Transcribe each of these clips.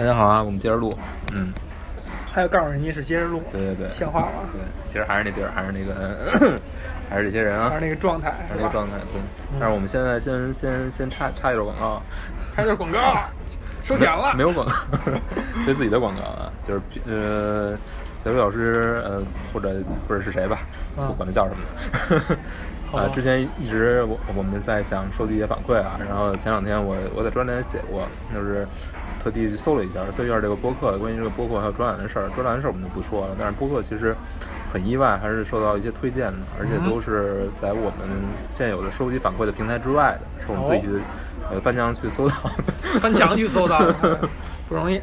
大家好啊，我们接着录。嗯，还要告诉人家是接着录，对对对，像话吗？对，其实还是那地儿，还是那个，还是这些人啊还是，那个状态，还是那个状态。对，但是我们现在先先先插插一段广告，插一段广告，收钱了。没有广告，对自己的广告啊，就是呃，小雨老师呃，或者或者是谁吧，嗯不管他叫什么 的。啊，之前一直我我们在想收集一些反馈啊，然后前两天我我在专栏写过，就是特地去搜了一下，搜一下这个播客，关于这个播客还有专栏的事儿。专栏的事儿我们就不说了，但是播客其实很意外，还是受到一些推荐的，而且都是在我们现有的收集反馈的平台之外的，是我们自己去、呃翻墙去搜到的。翻墙去搜到，不容易。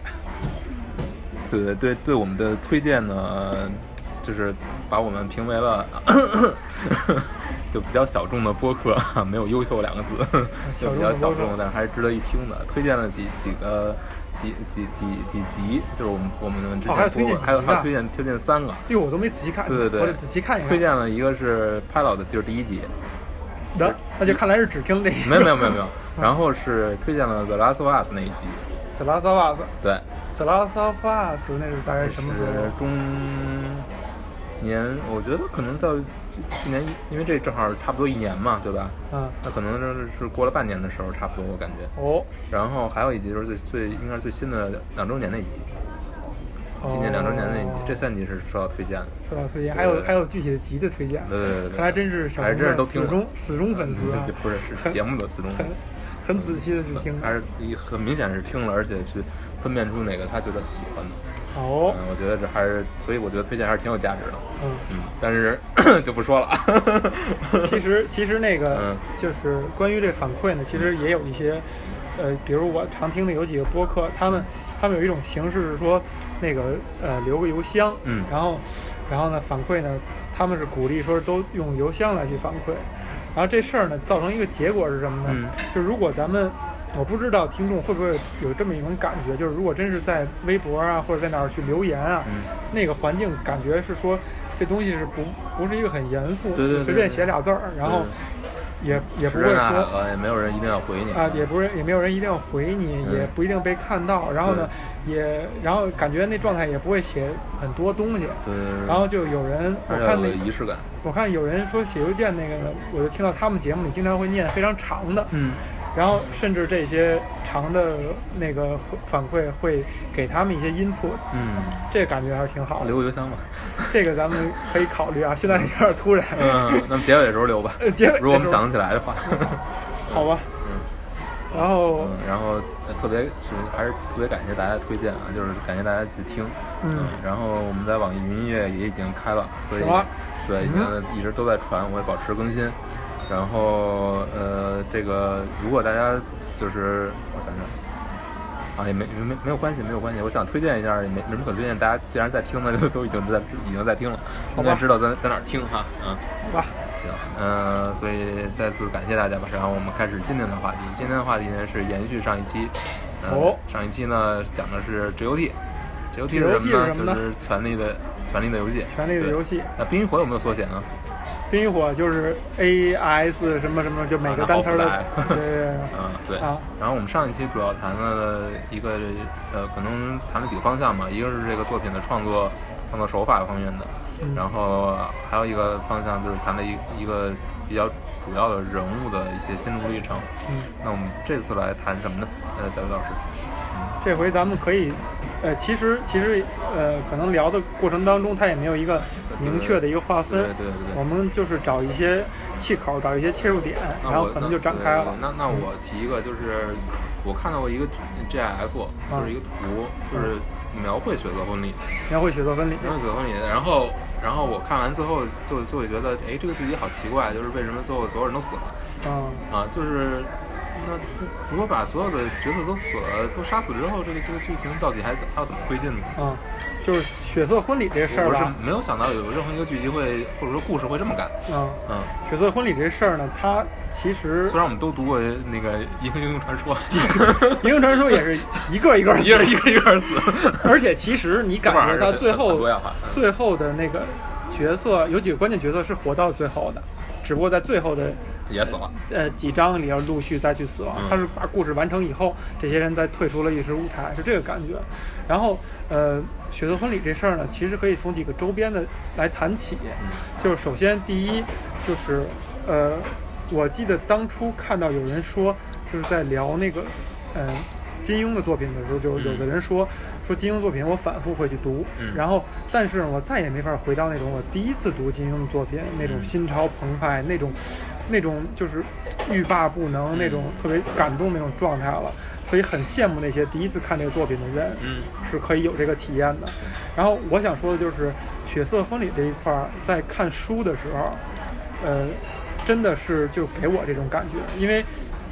对对对，对我们的推荐呢，就是把我们评为了就比较小众的播客，没有“优秀”两个字，就比较小众，但是还是值得一听的。推荐了几几个几几几几集，就是我们我们之前推过，还有还有推荐推荐三个，因为我都没仔细看，对对对我得仔细看一下。推荐了一个是 Pilot，就是第一集，的，那就看来是只听这一没有没有没有没有，然后是推荐了 The Last of Us 那一集，The Last of Us，对，The Last of Us 那是大概什么时是候？中年，我觉得可能到去去年，因为这正好差不多一年嘛，对吧？嗯，那可能是是过了半年的时候，差不多我感觉。哦，然后还有一集就是最最应该是最新的两周年那集，今年两周年那一集，这三集是受到推荐的。受到推荐，还有还有具体的集的推荐。对对对对，看来真是小还是真是都听死忠死忠粉丝 不是是节目的死忠粉很丝。很仔细的去听。还是很明显是听了，而且去分辨出哪个他觉得喜欢的。哦嗯，，我觉得这还是，所以我觉得推荐还是挺有价值的。嗯。嗯，但是 就不说了。其实其实那个嗯就是关于这反馈呢，其实也有一些，呃，比如我常听的有几个播客，他们他们有一种形式是说，那个呃留个邮箱，嗯然后然后呢反馈呢，他们是鼓励说都用邮箱来去反馈，然后这事儿呢造成一个结果是什么呢？嗯就如果咱们我不知道听众会不会有这么一种感觉，就是如果真是在微博啊或者在哪儿去留言啊，嗯那个环境感觉是说这东西是不不是一个很严肃，对对对随便写俩字儿，然后也也不会说河也没有人一定要回你啊，也不是也没有人一定要回你，嗯也不一定被看到，然后呢，也然后感觉那状态也不会写很多东西。然后就有人我看那有仪式感。我看有人说写邮件那个呢，我就听到他们节目里经常会念非常长的，嗯，然后甚至这些长的那个反馈会给他们一些 input，嗯，这个感觉还是挺好的。留个邮箱吧。这个咱们可以考虑啊，现在有点突然。嗯，那么结尾的时候留吧 如果我们想得起来的话。好吧，嗯。然后嗯，然后呃特别是还是特别感谢大家的推荐啊，就是感谢大家去听，嗯然后我们在网易云音乐也已经开了，所以对，已嗯经一直都在传，我也保持更新。然后呃，这个如果大家就是我想想。啊，也没没没有关系，没有关系。我想推荐一下，也没没什么可推荐。大家既然在听呢，就都已经在已经在听了，应该知道在在哪儿听哈。嗯，好吧，行，嗯、所以再次感谢大家吧。然后我们开始今天的话题。今天的话题呢是延续上一期。呃哦上一期呢讲的是 GOT。GOT 是什么呢就是权力的权力的游戏。权力的游戏。那冰与火有没有缩写呢？冰与火就是 A S 什么什么，就每个单词儿的啊那好复杂呀，对对对，嗯，对。啊。然后我们上一期主要谈了一个呃，可能谈了几个方向吧，一个是这个作品的创作创作手法方面的，嗯。然后还有一个方向就是谈了一一个比较主要的人物的一些心路历程。嗯，那我们这次来谈什么呢？呃，小雨老师，这回咱们可以，呃，其实其实呃，可能聊的过程当中，它也没有一个明确的一个划分，对对对对。我们就是找一些气口，找一些切入点，然后可能就展开了。那那那我提一个，就是我看到过一个 GIF，就是一个图，就是描绘血色婚礼，描绘血色婚礼，描绘血色婚礼，然后然后我看完最后就就会觉得，哎，这个剧集好奇怪，就是为什么最后所有人都死了嗯，啊？就是那那如果把所有的角色都死了，都杀死之后，这个这个剧情到底还怎还要怎么推进呢？嗯，就是血色婚礼这事儿我是吧，没有想到有任何一个剧集会或者说故事会这么干。嗯，嗯，血色婚礼这事儿呢，它其实虽然我们都读过那个《英英雄传说》，英雄传说也是一个一个一个一个一个死，而且其实你感觉到最后最后的那个角色有几个关键角色是活到最后的，只不过在最后的也死了。呃，几章里要陆续再去死亡，嗯他是把故事完成以后，这些人再退出了历史舞台，是这个感觉。然后，呃，血色婚礼这事儿呢，其实可以从几个周边的来谈起。就是首先第一，就是呃，我记得当初看到有人说，就是在聊那个，嗯、金庸的作品的时候，就有的人说说金庸作品我反复会去读，嗯然后但是我再也没法回到那种我第一次读金庸的作品那种嗯心潮澎湃那种那种就是欲罢不能那种特别感动那种状态了，所以很羡慕那些第一次看这个作品的人，嗯是可以有这个体验的。然后我想说的就是血色婚礼这一块儿，在看书的时候，呃，真的是就给我这种感觉，因为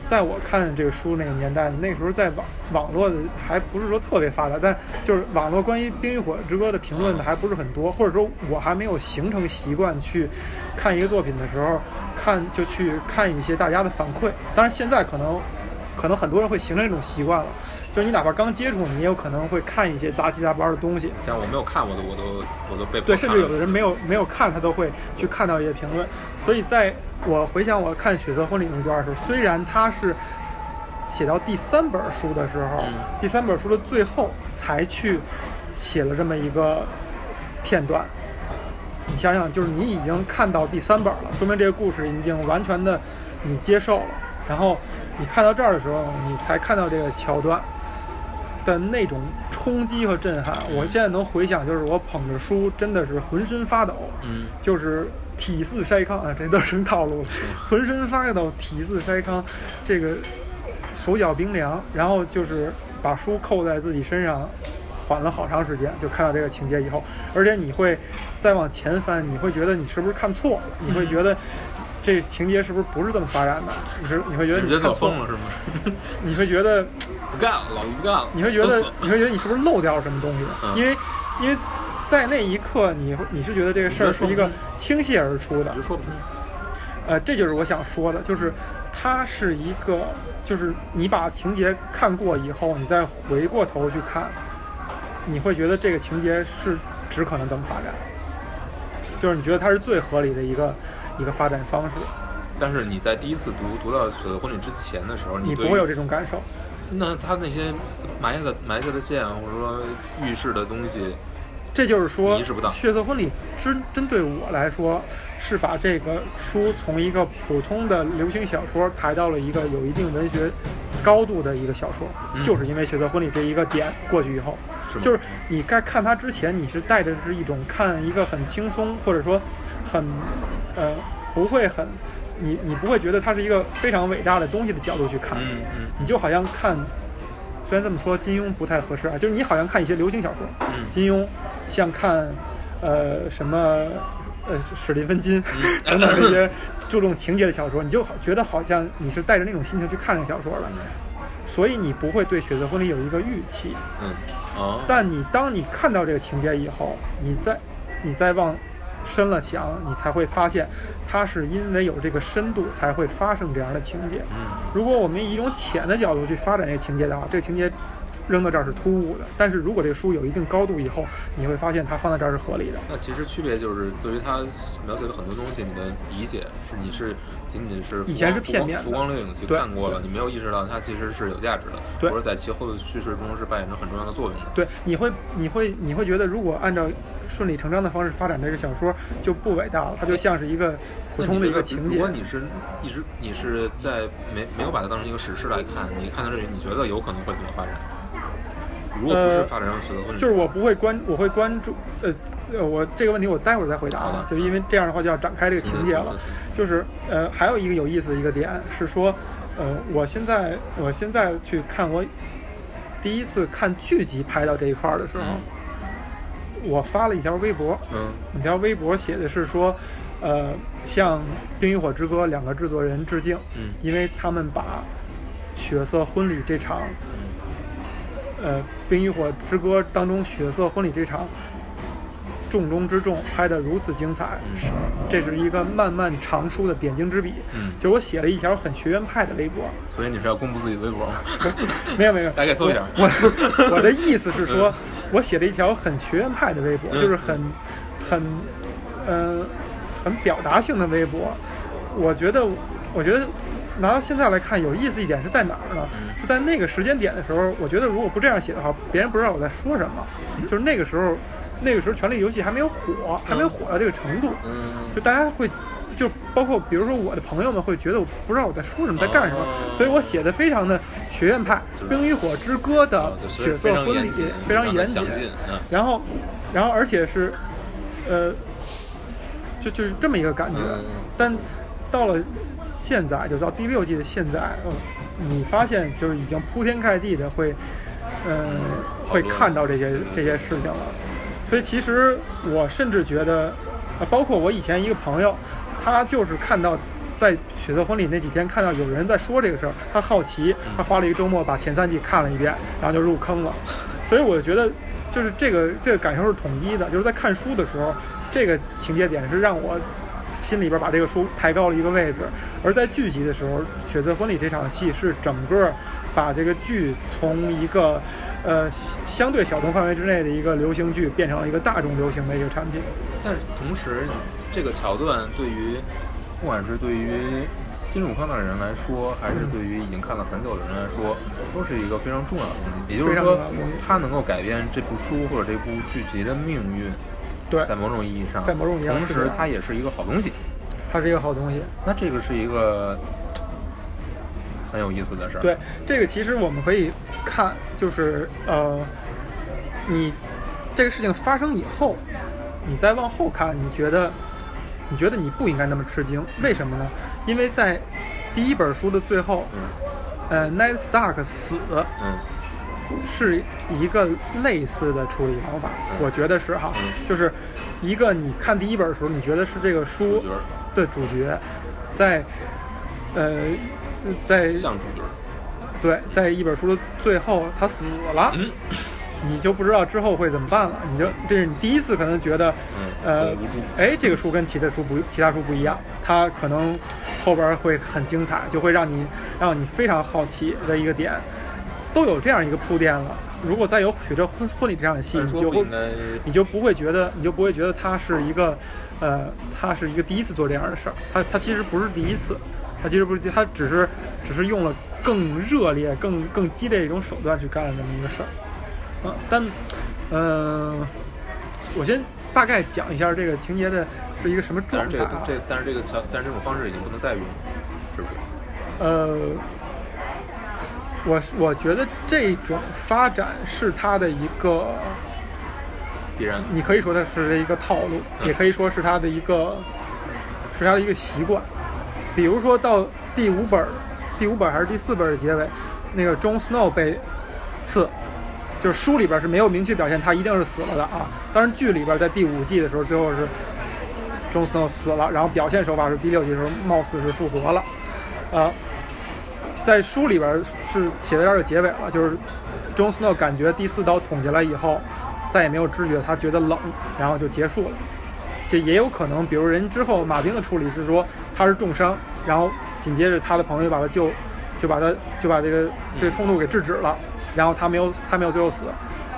在我看这个书那个年代，那时候在网网络的还不是说特别发达，但就是网络关于《冰与火之歌》的评论的还不是很多，或者说我还没有形成习惯去看一个作品的时候，看就去看一些大家的反馈。当然现在可能可能很多人会形成这种习惯了。就是你哪怕刚接触，你也有可能会看一些杂七杂八的东西，像我没有看我都，我都我都被迫对，甚至有的人没有没有看，他都会去看到一些评论。所以在我回想我看《血色婚礼》那段的时候，虽然他是写到第三本书的时候，嗯第三本书的最后才去写了这么一个片段。你想想，就是你已经看到第三本了，说明这个故事已经完全的你接受了。然后你看到这儿的时候，你才看到这个桥段的那种冲击和震撼。我现在能回想，就是我捧着书，真的是浑身发抖，嗯就是体似筛糠啊，这都是成套路了，浑身发抖，体似筛糠，这个手脚冰凉，然后就是把书扣在自己身上，缓了好长时间，就看到这个情节以后，而且你会再往前翻，你会觉得你是不是看错了，你会觉得。这情节是不是不是这么发展的？你是你会觉得你觉得看错疯了是吗？你会觉得不干了，老子不干了。你会觉得你会觉得你是不是漏掉了什么东西？嗯因为因为在那一刻，你会你是觉得这个事儿是一个倾泻而出的你就，说不通。呃，这就是我想说的，就是它是一个，就是你把情节看过以后，你再回过头去看，你会觉得这个情节是只可能这么发展，就是你觉得它是最合理的一个一个发展方式，但是你在第一次读读到《血色婚礼》之前的时候，你不会有这种感受。那他那些埋下的埋下的线，或者说预示的东西，这就是说，血色婚礼》针针对我来说，是把这个书从一个普通的流行小说抬到了一个有一定文学高度的一个小说，嗯就是因为《血色婚礼》这一个点过去以后，是？就是你该看它之前，你是带着是一种看一个很轻松，或者说很呃不会很你你不会觉得它是一个非常伟大的东西的角度去看，嗯嗯你就好像看，虽然这么说金庸不太合适啊，就是你好像看一些流行小说，嗯金庸像看呃什么呃史蒂芬金嗯 等等这些注重情节的小说，你就好觉得好像你是带着那种心情去看这个小说的，所以你不会对《血色婚礼》有一个预期。嗯哦，但你当你看到这个情节以后，你再你再往深了想，你才会发现，它是因为有这个深度才会发生这样的情节。嗯如果我们以一种浅的角度去发展这个情节的话，这个情节扔到这儿是突兀的。但是如果这个书有一定高度以后，你会发现它放在这儿是合理的。那其实区别就是对于它描写的很多东西，你的理解是你是仅仅是以前是片面的浮光掠影去对看过了，你没有意识到它其实是有价值的，对或者在其后的叙事中是扮演着很重要的作用的。对，你会你会你会觉得，如果按照顺理成章的方式发展这个小说，就不伟大了，它就像是一个普通的一个情节如果。你是一直你是在没没有把它当成一个史诗来看，你看到这里，你觉得有可能会怎么发展？如果不是呃发展成死的问题，就是我不会关，我会关注，呃，呃，我这个问题我待会儿再回答好的啊，就因为这样的话就要展开这个情节了。就是呃，还有一个有意思的一个点是说，呃，我现在我现在去看我第一次看剧集拍到这一块儿的时候，我发了一条微博，嗯。那条微博写的是说，呃，向《冰与火之歌》两个制作人致敬，嗯。因为他们把《血色婚礼》这场，呃，《冰与火之歌》当中《血色婚礼》这场重中之重拍得如此精彩，是这是一个漫漫长书的点睛之笔。嗯，就我写了一条很学院派的微博，所以你是要公布自己的微博吗？没 有没有，大概搜一下我我我的意思是说，我写了一条很学院派的微博，嗯就是很很呃很表达性的微博。我觉得我觉得拿到现在来看，有意思一点是在哪儿呢？嗯是在那个时间点的时候，我觉得如果不这样写的话，别人不知道我在说什么。就是那个时候，那个时候《权力游戏》还没有火，还没有火到这个程度，嗯就大家会。就包括比如说我的朋友们会觉得我不知道我在说什么，在干什么，哦所以我写的非常的学院派，《冰与火之歌》的血色婚礼非常严谨然后，然后而且是，呃，就就是这么一个感觉。嗯但到了现在，就到第六季的现在，呃，你发现就是已经铺天盖地的会，嗯、会看到这些这些事情了。所以其实我甚至觉得，啊，包括我以前一个朋友，他就是看到。在血色婚礼那几天，看到有人在说这个事儿，他好奇，他花了一个周末把前三季看了一遍，然后就入坑了。所以我觉得，就是这个这个感受是统一的，就是在看书的时候，这个情节点是让我心里边把这个书抬高了一个位置，而在剧集的时候，《血色婚礼》这场戏是整个把这个剧从一个呃相相对小众范围之内的一个流行剧，变成了一个大众流行的一个产品。但是同时，这个桥段对于不管是对于新入坑的人来说，还是对于已经看了很久的人来说，都是一个非常重要的东西。也就是说它能够改变这部书或者这部剧集的命运。对，在某种意义上，在某种意义上同时它也是一个好东西。它是一个好东西。那这个是一个很有意思的事儿。对，这个其实我们可以看，就是呃，你这个事情发生以后，你再往后看，你觉得你觉得你不应该那么吃惊，为什么呢？因为在第一本书的最后，嗯呃，Ned Stark 死嗯是一个类似的处理方法，我觉得是哈，嗯就是一个你看第一本书，你觉得是这个书的主角，在呃在。对，在一本书的最后他死了，嗯你就不知道之后会怎么办了。你就这是你第一次可能觉得，嗯呃哎，这个书跟其他书不其他书不一样，它可能后边会很精彩，就会让你让你非常好奇的一个点，都有这样一个铺垫了。如果再有许这婚婚礼这样的戏，你就你就不会觉得你就不会觉得他是一个，呃，他是一个第一次做这样的事儿。他他其实不是第一次，他其实不是第，他只是只是用了更热烈、更更激烈一种手段去干了这么一个事儿。啊，但，嗯、我先大概讲一下这个情节的是一个什么但是这个状态啊？这但是这个桥，但是这种方式已经不能再用了，是不是？呃，我我觉得这种发展是他的一个。必然。你可以说它是一个套路，嗯也可以说是他的一个是他的一个习惯。比如说到第五本儿，第五本还是第四本的结尾，那个 Jon Snow 被刺，就是书里边是没有明确表现他一定是死了的啊。当然剧里边在第五季的时候，最后是 Jon Snow 死了，然后表现手法是第六季的时候貌似是复活了，啊。在书里边是写到这儿的结尾了，就是 Jon Snow 感觉第四刀捅下来以后，再也没有知觉，他觉得冷，然后就结束了。这也有可能，比如人之后马丁的处理是说他是重伤，然后紧接着他的朋友把他救，就把他就把这个这个冲突给制止了，然后他没有他没有最后死，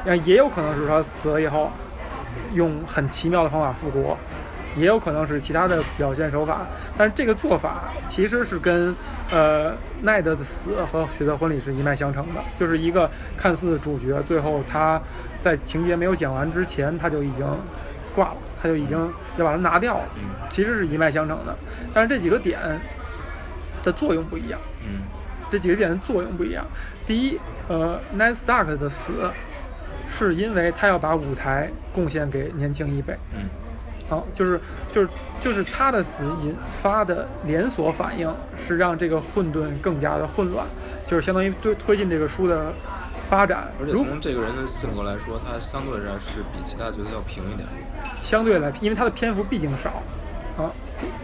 然后也有可能是他死了以后用很奇妙的方法复活，也有可能是其他的表现手法，但是这个做法其实是跟呃奈德的死和雪的婚礼是一脉相承的，就是一个看似主角，最后他在情节没有讲完之前他就已经挂了，他就已经要把它拿掉了，其实是一脉相承的，但是这几个点的作用不一样。嗯这几个点的作用不一样。第一，呃，Ned Stark 的死是因为他要把舞台贡献给年轻一辈，嗯啊，就是就是就是他的死引发的连锁反应是让这个混沌更加的混乱，就是相当于推推进这个书的发展。而且如从这个人的性格来说，他相对来是比其他角色要平一点。相对来，因为他的篇幅毕竟少，啊，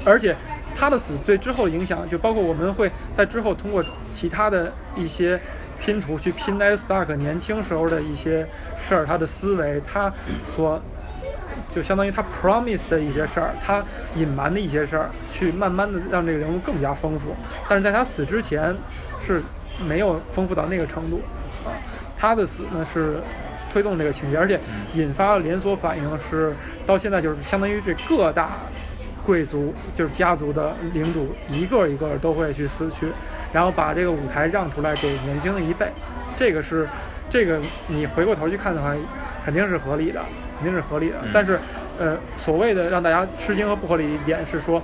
而且他的死对之后影响，就包括我们会在之后通过其他的一些拼图去拼 Ned Stark 年轻时候的一些事儿，他的思维，他所就相当于他 promise 的一些事儿，他隐瞒的一些事儿，去慢慢的让这个人物更加丰富。但是在他死之前是没有丰富到那个程度啊，他的死呢是推动这个情节，而且引发了连锁反应是到现在就是相当于这各大贵族，就是家族的领主，一个一个都会去死去，然后把这个舞台让出来给年轻的一辈。这个是，这个你回过头去看的话，肯定是合理的，肯定是合理的。但是，呃，所谓的让大家吃惊和不合理一点是说。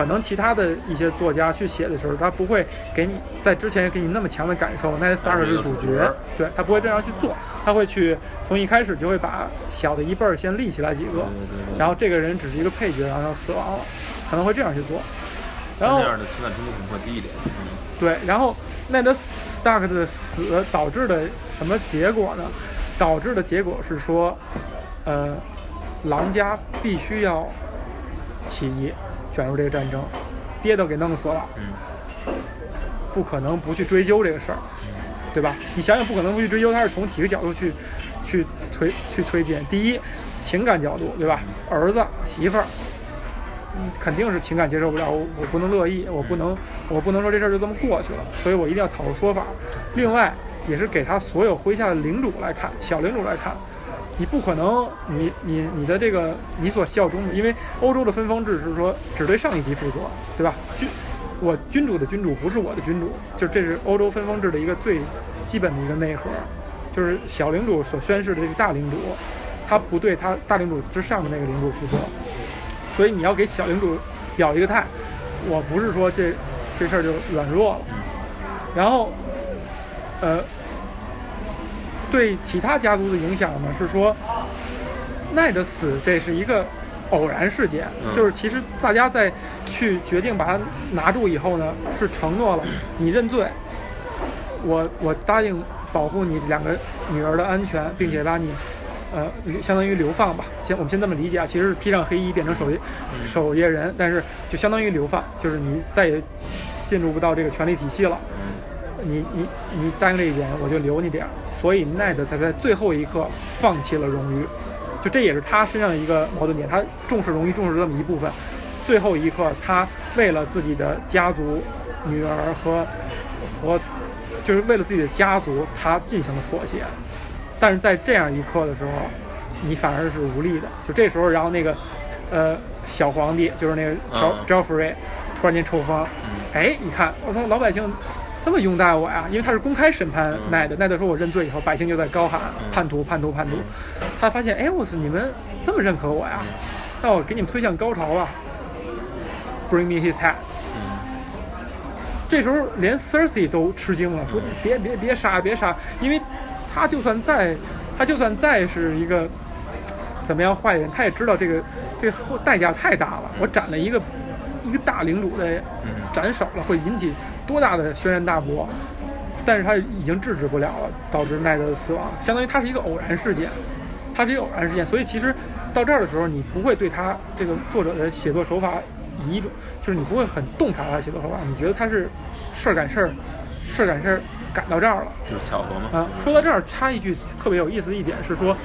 可能其他的一些作家去写的时候，他不会给你在之前给你那么强的感受。Ned Stark 是主角，对他不会这样去做，他会去从一开始就会把小的一辈儿先立起来几个，然后这个人只是一个配角，然后死亡了，可能会这样去做。然后这样的情感冲突可能会低一点。对，然后 Ned Stark 的死导致的什么结果呢？导致的结果是说，呃，狼家必须要起义。卷入这个战争，爹都给弄死了，嗯，不可能不去追究这个事儿，对吧？你想想，不可能不去追究，他是从几个角度去去推去推进。第一，情感角度，对吧？儿子媳妇儿，肯定是情感接受不了，我我不能乐意，我不能我不能说这事儿就这么过去了，所以我一定要讨个说法。另外，也是给他所有麾下的领主来看，小领主来看。你不可能，你你你的这个你所效忠的，因为欧洲的分封制是说只对上一级负责，对吧？君，我君主的君主不是我的君主，就这是欧洲分封制的一个最基本的一个内核，就是小领主所宣誓的这个大领主，他不对他大领主之上的那个领主负责，所以你要给小领主表一个态，我不是说这这事儿就软弱了，然后，呃。对其他家族的影响呢？是说奈的死，这是一个偶然事件。就是其实大家在去决定把他拿住以后呢，是承诺了你认罪，我我答应保护你两个女儿的安全，并且把你呃相当于流放吧。先我们先这么理解啊，其实是披上黑衣变成守夜守夜人，但是就相当于流放，就是你再也进入不到这个权力体系了。你你你答应这一点，我就留你点儿。所以奈德才在最后一刻放弃了荣誉，就这也是他身上的一个矛盾点。他重视荣誉，重视这么一部分，最后一刻他为了自己的家族、女儿和和，就是为了自己的家族，他进行了妥协。但是在这样一刻的时候，你反而是无力的。就这时候，然后那个呃小皇帝，就是那个乔乔弗瑞，突然间抽风，哎，你看，我操，老百姓。这么拥戴我呀？因为他是公开审判奈德，奈德说我认罪以后，百姓就在高喊叛徒、叛徒、叛徒。他发现，哎，我操，你们这么认可我呀？那我给你们推向高潮吧。Bring me his head。这时候连 Cersei 都吃惊了，说别别别杀，别杀，因为他就算再他就算再是一个怎么样坏人，他也知道这个这后代价太大了。我斩了一个一个大领主的斩首了，会引起。多大的轩然大波，但是他已经制止不了了，导致奈德的死亡，相当于它是一个偶然事件，它是一个偶然事件，所以其实到这儿的时候，你不会对他这个作者的写作手法以一种，就是你不会很洞察他的写作手法，你觉得他是事儿赶事儿，事儿赶事儿赶到这儿了，就是巧合吗？啊，说到这儿插一句特别有意思一点是说，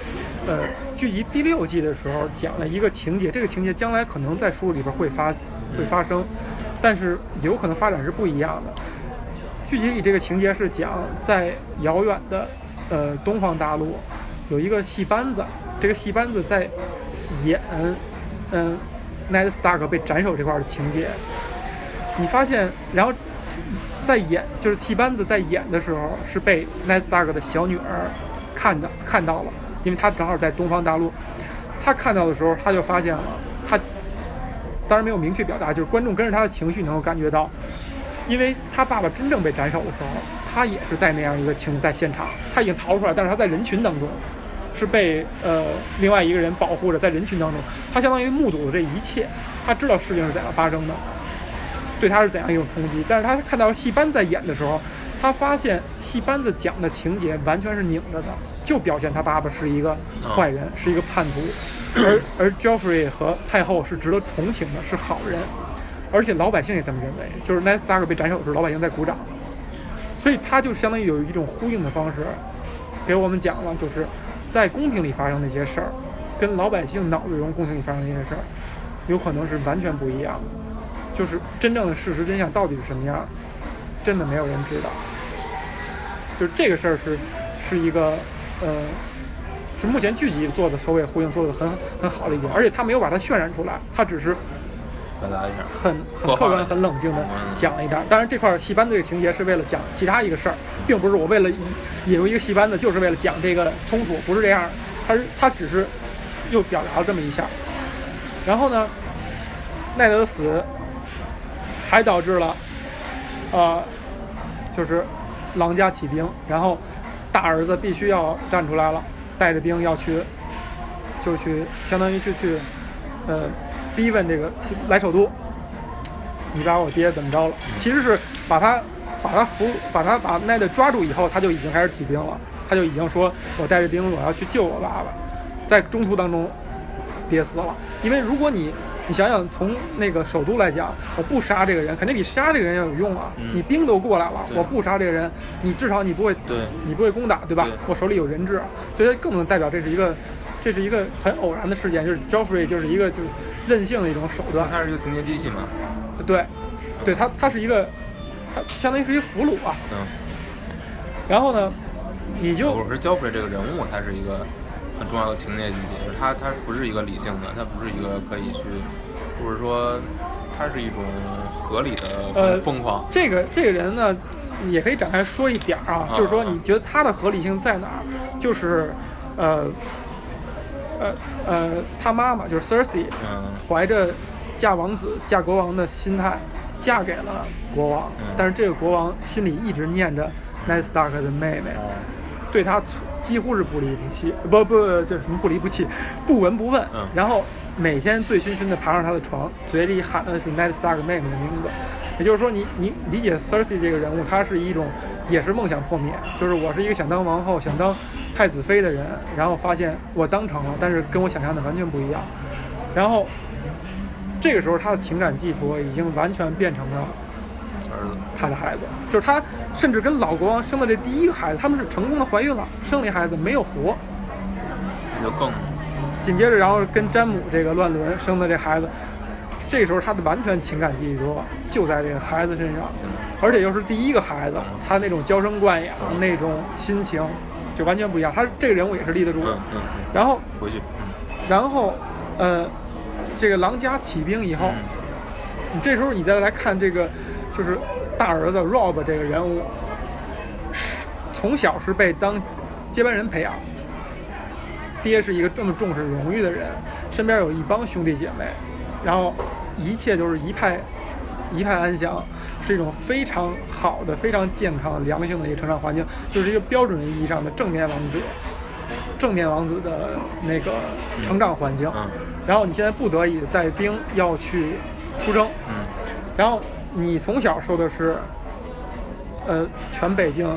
呃，剧集第六季的时候讲了一个情节，这个情节将来可能在书里边会发会发生。但是有可能发展是不一样的。具体里这个情节是讲在遥远的呃东方大陆有一个戏班子，这个戏班子在演嗯 Ned Stark 被斩首这块的情节。你发现，然后在演就是戏班子在演的时候是被 Ned Stark 的小女儿看到看到了，因为他正好在东方大陆。他看到的时候，他就发现了。当然没有明确表达，就是观众跟着他的情绪能够感觉到，因为他爸爸真正被斩首的时候，他也是在那样一个情在现场，他已经逃出来，但是他在人群当中，是被呃另外一个人保护着，在人群当中，他相当于目睹了这一切，他知道事情是怎样发生的，对他是怎样一种冲击，但是他看到戏班在演的时候，他发现戏班子讲的情节完全是拧着的，就表现他爸爸是一个坏人，是一个叛徒。而而 Joffrey 和太后是值得同情的，是好人，而且老百姓也这么认为。就是 Ned Stark 被斩首的时候，老百姓在鼓掌，所以他就相当于有一种呼应的方式，给我们讲了，就是在宫廷里发生那些事儿，跟老百姓脑子中宫廷里发生那些事儿，有可能是完全不一样的。就是真正的事实真相到底是什么样，真的没有人知道。就是这个事儿是是一个呃。是目前剧集做的首尾呼应做的很很好的一点，而且他没有把它渲染出来，他只是表达一下，很很客观、很冷静的讲了一段。当然，这块戏班子这个情节是为了讲其他一个事儿，并不是我为了引入一个戏班子就是为了讲这个冲突，不是这样。他是他只是又表达了这么一下。然后呢，奈德的死还导致了，呃，就是狼家起兵，然后大儿子必须要站出来了，带着兵要去，就去相当于去去，呃，逼问这个来首都，你把我爹怎么着了？其实是把他把他俘把他把奈德抓住以后，他就已经开始起兵了，他就已经说我带着兵我要去救我爸爸，在中途当中。爹死了，因为如果你，你想想从那个首都来讲，我不杀这个人，肯定比杀这个人要有用啊。你兵都过来了，我不杀这个人，你至少你不会，对，你不会攻打，对吧？我手里有人质，所以更能代表这是一个，这是一个很偶然的事件，就是 Joffrey 就是一个就是任性的一种手段。他是一个情节机器嘛？对，对他他是一个，他相当于是一俘虏啊。嗯。然后呢，你就我是 Joffrey 这个人物，他是一个。很重要的情节就是他，他不是一个理性的，他不是一个可以去，或者说，他是一种合理的疯狂。这个这个人呢，也可以展开说一点啊，就是说，你觉得他的合理性在哪儿？就是，呃，呃呃，他妈妈就是 Cersei，怀着嫁王子、嫁国王的心态，嫁给了国王，但是这个国王心里一直念着 Ned Stark 的妹妹。对他几乎是不离不弃，不不叫什么不离不弃，不闻不问。嗯。然后每天醉醺醺的爬上他的床，嘴里喊的是 Ned Stark 妹妹的名字。也就是说，你你理解 Cersei 这个人物，他是一种也是梦想破灭，就是我是一个想当王后、想当太子妃的人，然后发现我当成了，但是跟我想象的完全不一样。然后这个时候，他的情感寄托已经完全变成了。他的孩子，就是他，甚至跟老国王生的这第一个孩子，他们是成功的怀孕了，生了一孩子没有活，那就更。紧接着，然后跟詹姆这个乱伦生的这孩子，这时候他的完全情感寄托就在这个孩子身上，而且又是第一个孩子，他那种娇生惯养那种心情就完全不一样。他这个人物也是立得住的。然后回去，然后呃，这个狼家起兵以后，你这时候你再来看这个。就是大儿子 Rob 这个人物，从小是被当接班人培养，爹是一个这么重视荣誉的人，身边有一帮兄弟姐妹，然后一切都是一派一派安详，是一种非常好的、非常健康、良性的一个成长环境，就是一个标准意义上的正面王子，正面王子的那个成长环境。然后你现在不得已带兵要去出征，然后。你从小受的是，呃，全北京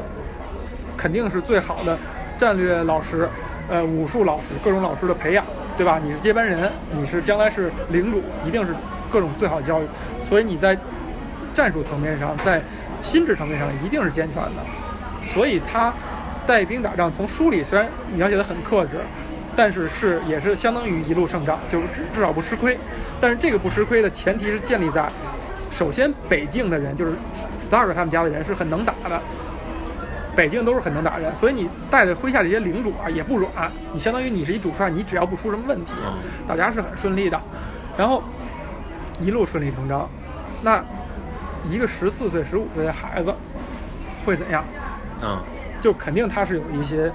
肯定是最好的战略老师，呃，武术老师，各种老师的培养，对吧？你是接班人，你是将来是领主，一定是各种最好教育。所以你在战术层面上，在心智层面上一定是健全的。所以他带兵打仗，从书里虽然描写的很克制，但是是也是相当于一路胜仗，就是至少不吃亏。但是这个不吃亏的前提是建立在。首先，北境的人就是 Stark 他们家的人是很能打的，北境都是很能打的人，所以你带着麾下这些领主啊也不软，你相当于你是一主帅，你只要不出什么问题，大家是很顺利的，然后一路顺理成章。那一个十四岁、十五岁的孩子会怎样？嗯，就肯定他是有一些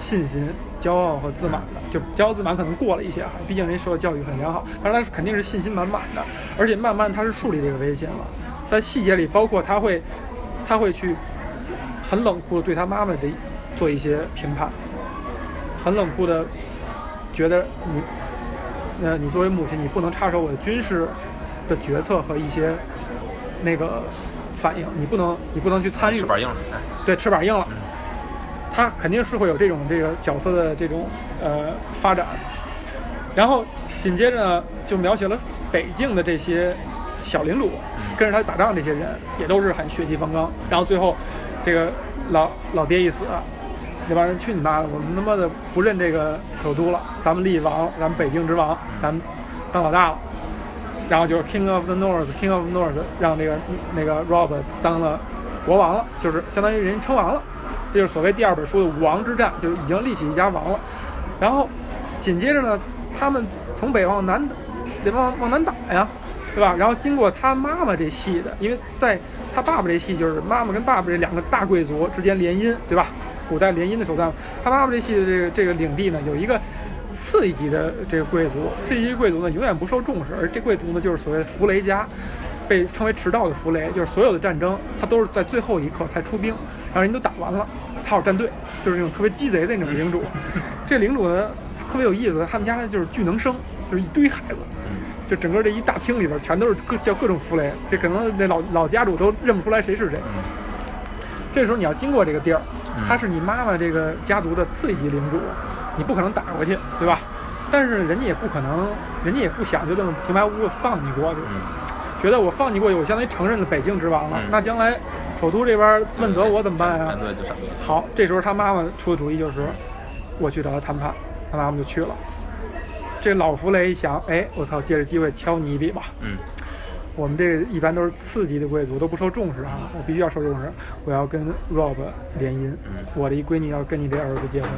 信心。骄傲和自满的，就骄傲自满可能过了一些啊，毕竟人受的教育很良好，但是他肯定是信心满满的，而且慢慢他是树立这个危险了，在细节里，包括他会，他会去很冷酷的对他妈妈的做一些评判，很冷酷的觉得你，呃你作为母亲，你不能插手我的军事的决策和一些那个反应，你不能，你不能去参与。翅膀硬了，对，翅膀硬了。他肯定是会有这种这个角色的这种呃发展，然后紧接着呢，就描写了北境的这些小领主，跟着他打仗这些人也都是很血气方刚。然后最后，这个老老爹一死，那帮人去你妈的，我们他妈的不认这个首都了，咱们立王，咱们北境之王，咱们当老大了。然后就是 King of the North，King of the North，让这个那个 Rob 当了国王了，就是相当于人称王了。这就是所谓第二本书的武王之战，就是已经立起一家王了。然后紧接着呢，他们从北往南，得往往南打呀。对吧？然后经过他妈妈这系的，因为在他爸爸这系就是妈妈跟爸爸这两个大贵族之间联姻，对吧？古代联姻的手段，他妈妈这系的这个这个领地呢，有一个次一级的这个贵族，次一级贵族呢永远不受重视，而这贵族呢就是所谓的弗雷家，被称为迟到的弗雷，就是所有的战争他都是在最后一刻才出兵，然后人都打完了，他有战队，就是那种特别鸡贼的那种领主。这领主呢特别有意思，他们家就是巨能生，就是一堆孩子。就整个这一大厅里边全都是各叫各种弗雷，这可能那老老家主都认不出来谁是谁。这时候你要经过这个地儿，他是你妈妈这个家族的次一级领主，你不可能打过去，对吧？但是人家也不可能，人家也不想就这么平白无故放你过去，觉得我放你过去，我相当于承认了北境之王了。那将来首都这边问责我怎么办呀？好，这时候他妈妈出的主意就是，我去找他谈判，他妈妈就去了。这老弗雷一想，哎，我操，借着机会敲你一笔吧。嗯，我们这一般都是次级的贵族，都不受重视啊，我必须要受重视。我要跟 Rob 联姻，我的一闺女要跟你这儿子结婚。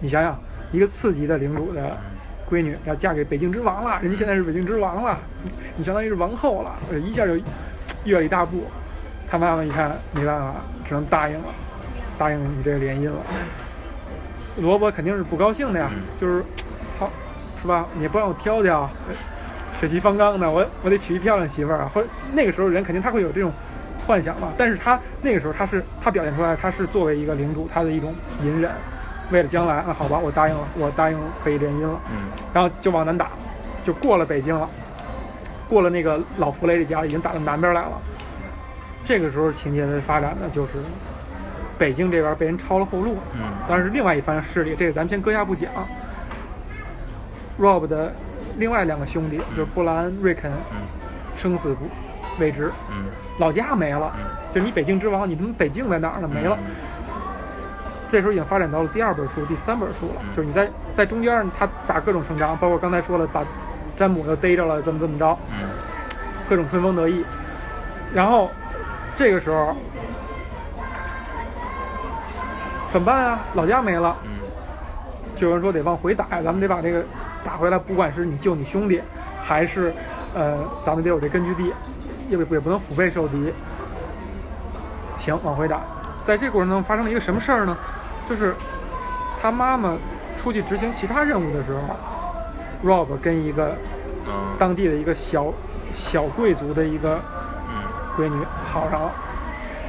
你想想，一个次级的领主的闺女要嫁给北境之王了，人家现在是北境之王了，你相当于是王后了，一下就越了一大步。他妈妈一看没办法，只能答应了，答应你这个联姻了。罗伯肯定是不高兴的呀，就是。是吧？你不让我挑挑，血气方刚的，我我得娶一漂亮媳妇儿啊！或者那个时候人肯定他会有这种幻想嘛。但是他那个时候他是他表现出来，他是作为一个领主他的一种隐忍，为了将来啊，好吧，我答应了，我答应可以联姻了。嗯。然后就往南打，就过了北京了，过了那个老弗雷的家，已经打到南边来了。这个时候情节的发展呢，就是北京这边被人抄了后路。嗯。当然是另外一番势力，这个咱们先搁下不讲。Rob 的另外两个兄弟就是布兰瑞肯，生死不未知，老家没了，就你北境之王，你他妈北境在哪儿呢？没了。这时候已经发展到了第二本书、第三本书了，就是你在在中间，他打各种胜仗，包括刚才说了，把詹姆又逮着了，怎么怎么着，各种春风得意。然后这个时候怎么办啊？老家没了，就有人说得往回打呀，咱们得把这个。打回来，不管是你救你兄弟，还是，呃，咱们得有这根据地，也也不能腹背受敌。行，往回打。在这过程中发生了一个什么事儿呢？就是他妈妈出去执行其他任务的时候，Rob 跟一个当地的一个小小贵族的一个闺女好上了。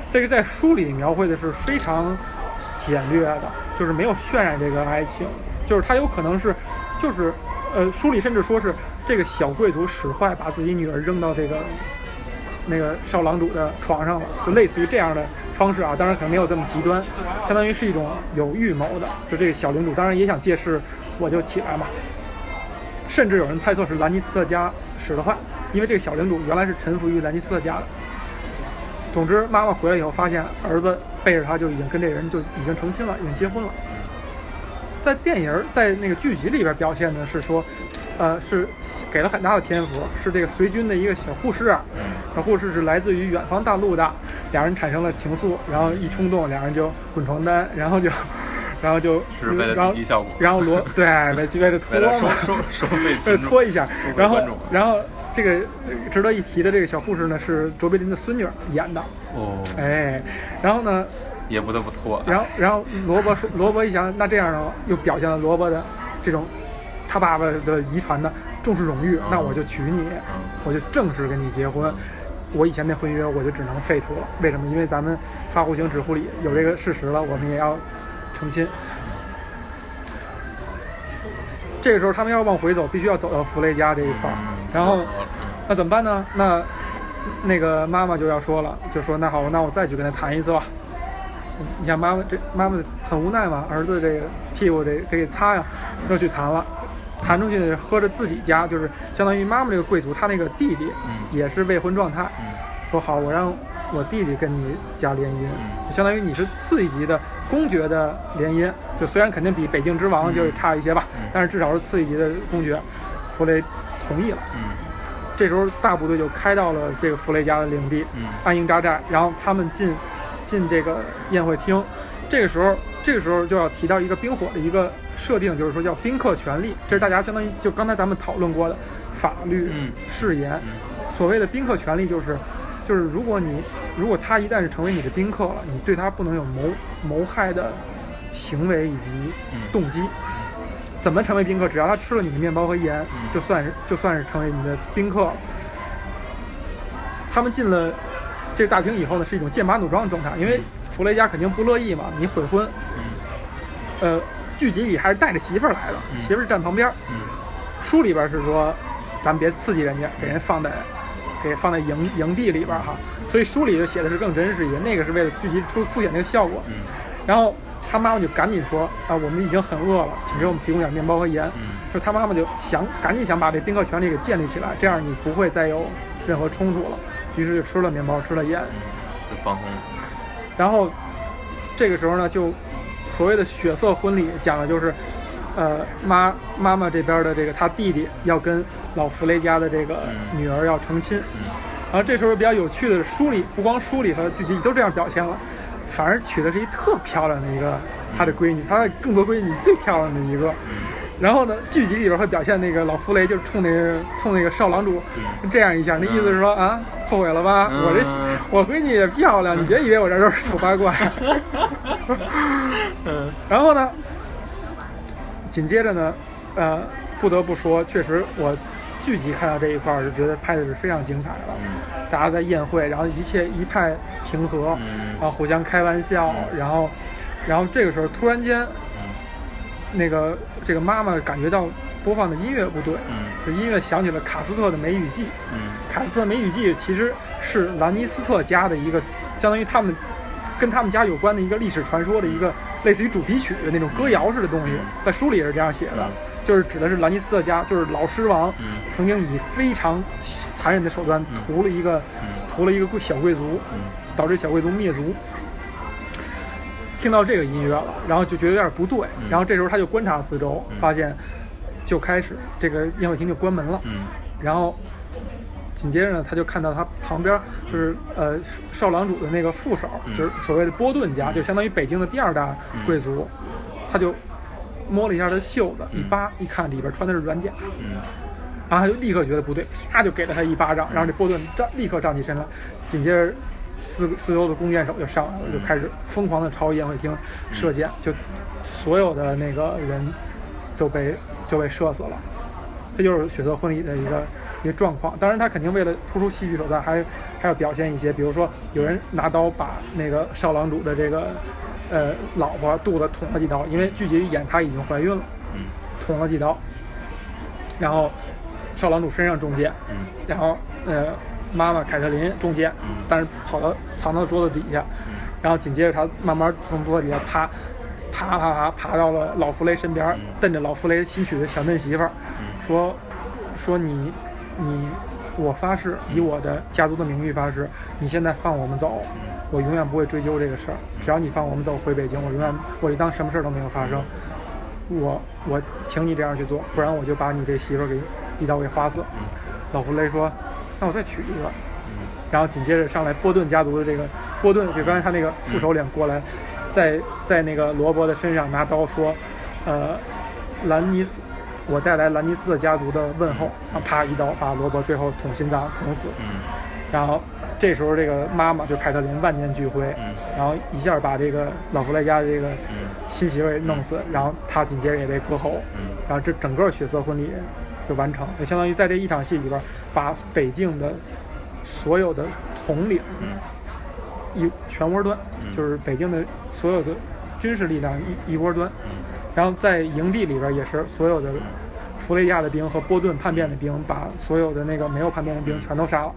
这个在书里描绘的是非常简略的，就是没有渲染这个爱情，就是他有可能是。就是，呃，书里甚至说是这个小贵族使坏，把自己女儿扔到这个那个少郎主的床上了，就类似于这样的方式啊。当然可能没有这么极端，相当于是一种有预谋的。就这个小领主当然也想借势我就起来嘛。甚至有人猜测是兰尼斯特家使的坏，因为这个小领主原来是臣服于兰尼斯特家的。总之，妈妈回来以后发现儿子背着他就已经跟这人就已经成亲了，已经结婚了。在电影在那个剧集里边表现的是说，呃，是给了很大的篇幅，是这个随军的一个小护士，小护士是来自于远方大陆的，两人产生了情愫，然后一冲动，两人就滚床单，然后就，然后就，是为了效果，然后罗对，为 为了拖嘛，收收拖一下，然后然后这个值得一提的这个小护士呢是卓别林的孙女演的，哦，哎，然后呢。也不得不拖。然后，然后罗伯说：“罗伯一想，那这样呢，又表现了罗伯的这种他爸爸的遗传的重视荣誉。那我就娶你，我就正式跟你结婚。我以前那婚约我就只能废除了。为什么？因为咱们发户型指户里有这个事实了，我们也要成亲。这个时候他们要往回走，必须要走到弗雷家这一块儿。然后那怎么办呢？那那个妈妈就要说了，就说那好，那我再去跟他谈一次吧。”你看妈妈这妈妈很无奈嘛，儿子这个屁股得得给擦呀，又去弹了，弹出去喝着自己家，就是相当于妈妈这个贵族，他那个弟弟也是未婚状态，说好我让我弟弟跟你家联姻，相当于你是次一级的公爵的联姻，就虽然肯定比北境之王就差一些吧，但是至少是次一级的公爵，弗雷同意了，这时候大部队就开到了这个弗雷家的领地，安营扎寨，然后他们进。进这个宴会厅，这个时候，这个时候就要提到一个冰火的一个设定，就是说叫宾客权利，这是大家相当于就刚才咱们讨论过的，法律、嗯誓言。所谓的宾客权利就是，就是如果你如果他一旦是成为你的宾客了，你对他不能有谋谋害的行为以及嗯动机。怎么成为宾客？只要他吃了你的面包和盐，嗯就算是就算是成为你的宾客了。他们进了这个大厅以后呢，是一种剑拔弩张的状态，因为弗雷加肯定不乐意嘛，你悔婚。嗯呃，剧集里还是带着媳妇儿来的，嗯媳妇儿站旁边儿。嗯书里边是说，咱别刺激人家，给人放在给放在营营地里边儿哈。所以书里就写的是更真实一些，那个是为了剧集凸凸显那个效果。嗯然后他妈妈就赶紧说啊，我们已经很饿了，请给我们提供点面包和盐。嗯就他妈妈就想赶紧想把这宾客权利给建立起来，这样你不会再有任何冲突了。于是就吃了面包，吃了盐。嗯，就放松了。然后这个时候呢，就所谓的血色婚礼讲的就是，呃，妈妈妈这边的这个他弟弟要跟老弗雷家的这个嗯女儿要成亲。嗯然后这时候比较有趣的是，书里不光书里和剧集都这样表现了，反而娶的是一特漂亮的一个他的闺女，他的更多闺女最漂亮的一个。嗯然后呢，剧集里边会表现那个老弗雷就是冲那个冲那个少郎主这样一下，那意思是说啊，后悔了吧？嗯。我这我闺女也漂亮，你别以为我这都是丑八怪。嗯。然后呢，紧接着呢，呃，不得不说，确实我剧集看到这一块儿就觉得拍的是非常精彩的。嗯。大家在宴会，然后一切一派平和，嗯。然后互相开玩笑，然后，然后这个时候突然间，嗯那个这个妈妈感觉到播放的音乐不对，嗯。这音乐响起了卡斯特的梅雨季。嗯。卡斯特梅雨季其实是兰尼斯特家的一个，相当于他们跟他们家有关的一个历史传说的一个类似于主题曲的那种歌谣式的东西，在书里也是这样写的嗯，就是指的是兰尼斯特家，就是老狮王嗯。曾经以非常残忍的手段屠了一个嗯。屠了一个贵小贵族，嗯。导致小贵族灭族。听到这个音乐了，然后就觉得有点不对，嗯。然后这时候他就观察四周，嗯发现就开始这个宴会厅就关门了，嗯。然后紧接着呢，他就看到他旁边就是呃少郎主的那个副手，嗯。就是所谓的波顿家，就相当于北京的第二大贵族，他就摸了一下他的袖子，一扒一看里边穿的是软甲，嗯。然后他就立刻觉得不对，啪就给了他一巴掌，然后这波顿站立刻站起身来，紧接着四四周的弓箭手就上来了，就开始疯狂的朝宴会厅射箭，就所有的那个人都被就被射死了。这就是血色婚礼的一个一个状况。当然，他肯定为了突出戏剧手段，还还要表现一些，比如说有人拿刀把那个少郎主的这个呃老婆肚子捅了几刀，因为剧集里演她已经怀孕了，嗯捅了几刀，然后少郎主身上中箭，嗯然后呃妈妈凯特琳中箭嗯，但是跑到藏到桌子底下，然后紧接着他慢慢从桌子底下爬，爬爬爬爬到了老弗雷身边，瞪着老弗雷新娶的小嫩媳妇儿，说说你你我发誓以我的家族的名誉发誓，你现在放我们走，我永远不会追究这个事儿，只要你放我们走回北京，我永远我就当什么事儿都没有发生。我我请你这样去做，不然我就把你这媳妇儿给一刀给划死。老弗雷说：“那我再娶一个。”然后紧接着上来波顿家族的这个波顿，就刚才他那个副首领过来，在在那个罗伯的身上拿刀说：“呃，兰尼斯，我带来兰尼斯特家族的问候。”啊，啪一刀把罗伯最后捅心脏捅死。嗯然后这时候这个妈妈就凯特琳万念俱灰，嗯然后一下把这个老弗莱家的这个嗯新媳妇弄死，然后他紧接着也被割喉，嗯然后这整个血色婚礼就完成，就相当于在这一场戏里边，把北境的所有的统领嗯。一全窝端，嗯。就是北京的所有的军事力量一一窝端，嗯。然后在营地里边也是所有的弗雷亚的兵和波顿叛变的兵，把所有的那个没有叛变的兵全都杀了。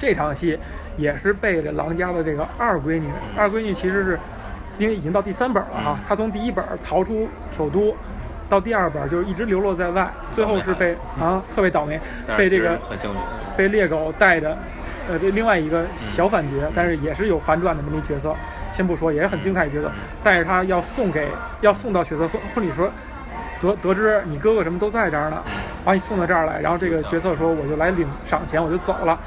这场戏也是被这狼家的这个二闺女，二闺女其实是因为已经到第三本了哈，她从第一本逃出首都，到第二本就是一直流落在外，最后是被啊特别倒霉，被这个很幸运，被猎狗带着，呃，这另外一个小反角，但是也是有反转的那么一角色，先不说，也是很精彩的角色，带着他要送给要送到血色婚婚礼说，得得知你哥哥什么都在这儿呢，把你送到这儿来，然后这个角色说我就来领赏钱，我就走了。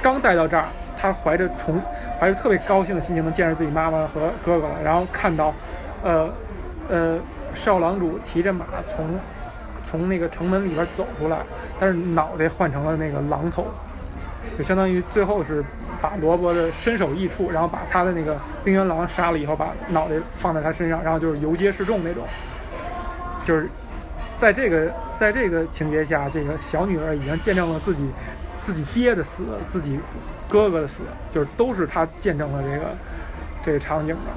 刚带到这儿，他怀着崇怀着特别高兴的心情，能见着自己妈妈和哥哥了，然后看到，呃呃，少郎主骑着马从从那个城门里边走出来，但是脑袋换成了那个狼头，就相当于最后是把罗伯的身首异处，然后把他的那个冰原狼杀了以后，把脑袋放在他身上，然后就是游街示众那种，就是在这个在这个情节下，这个小女儿已经见证了自己自己爹的死，自己哥哥的死，就是都是她见证了这个这个场景的，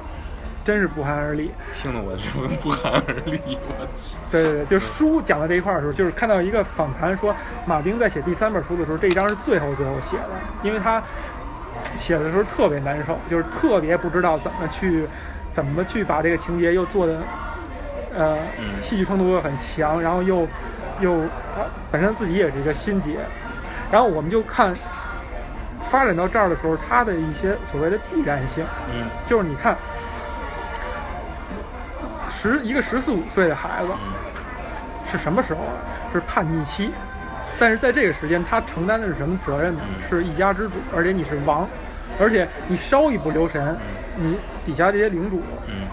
真是不寒而栗。听得我这不寒而栗，我去。对对对，就是书讲到这一块儿的时候，就是看到一个访谈说，马丁在写第三本书的时候，这一章是最后最后写的，因为他写的时候特别难受，就是特别不知道怎么去怎么去把这个情节又做的呃嗯戏剧冲突又很强，然后又又他本身自己也是一个心结，然后我们就看发展到这儿的时候，他的一些所谓的必然性，嗯就是你看十一个十四五岁的孩子。嗯是什么时候啊？是叛逆期，但是在这个时间，他承担的是什么责任呢？嗯是一家之主，而且你是王，而且你稍一不留神，你底下这些领主嗯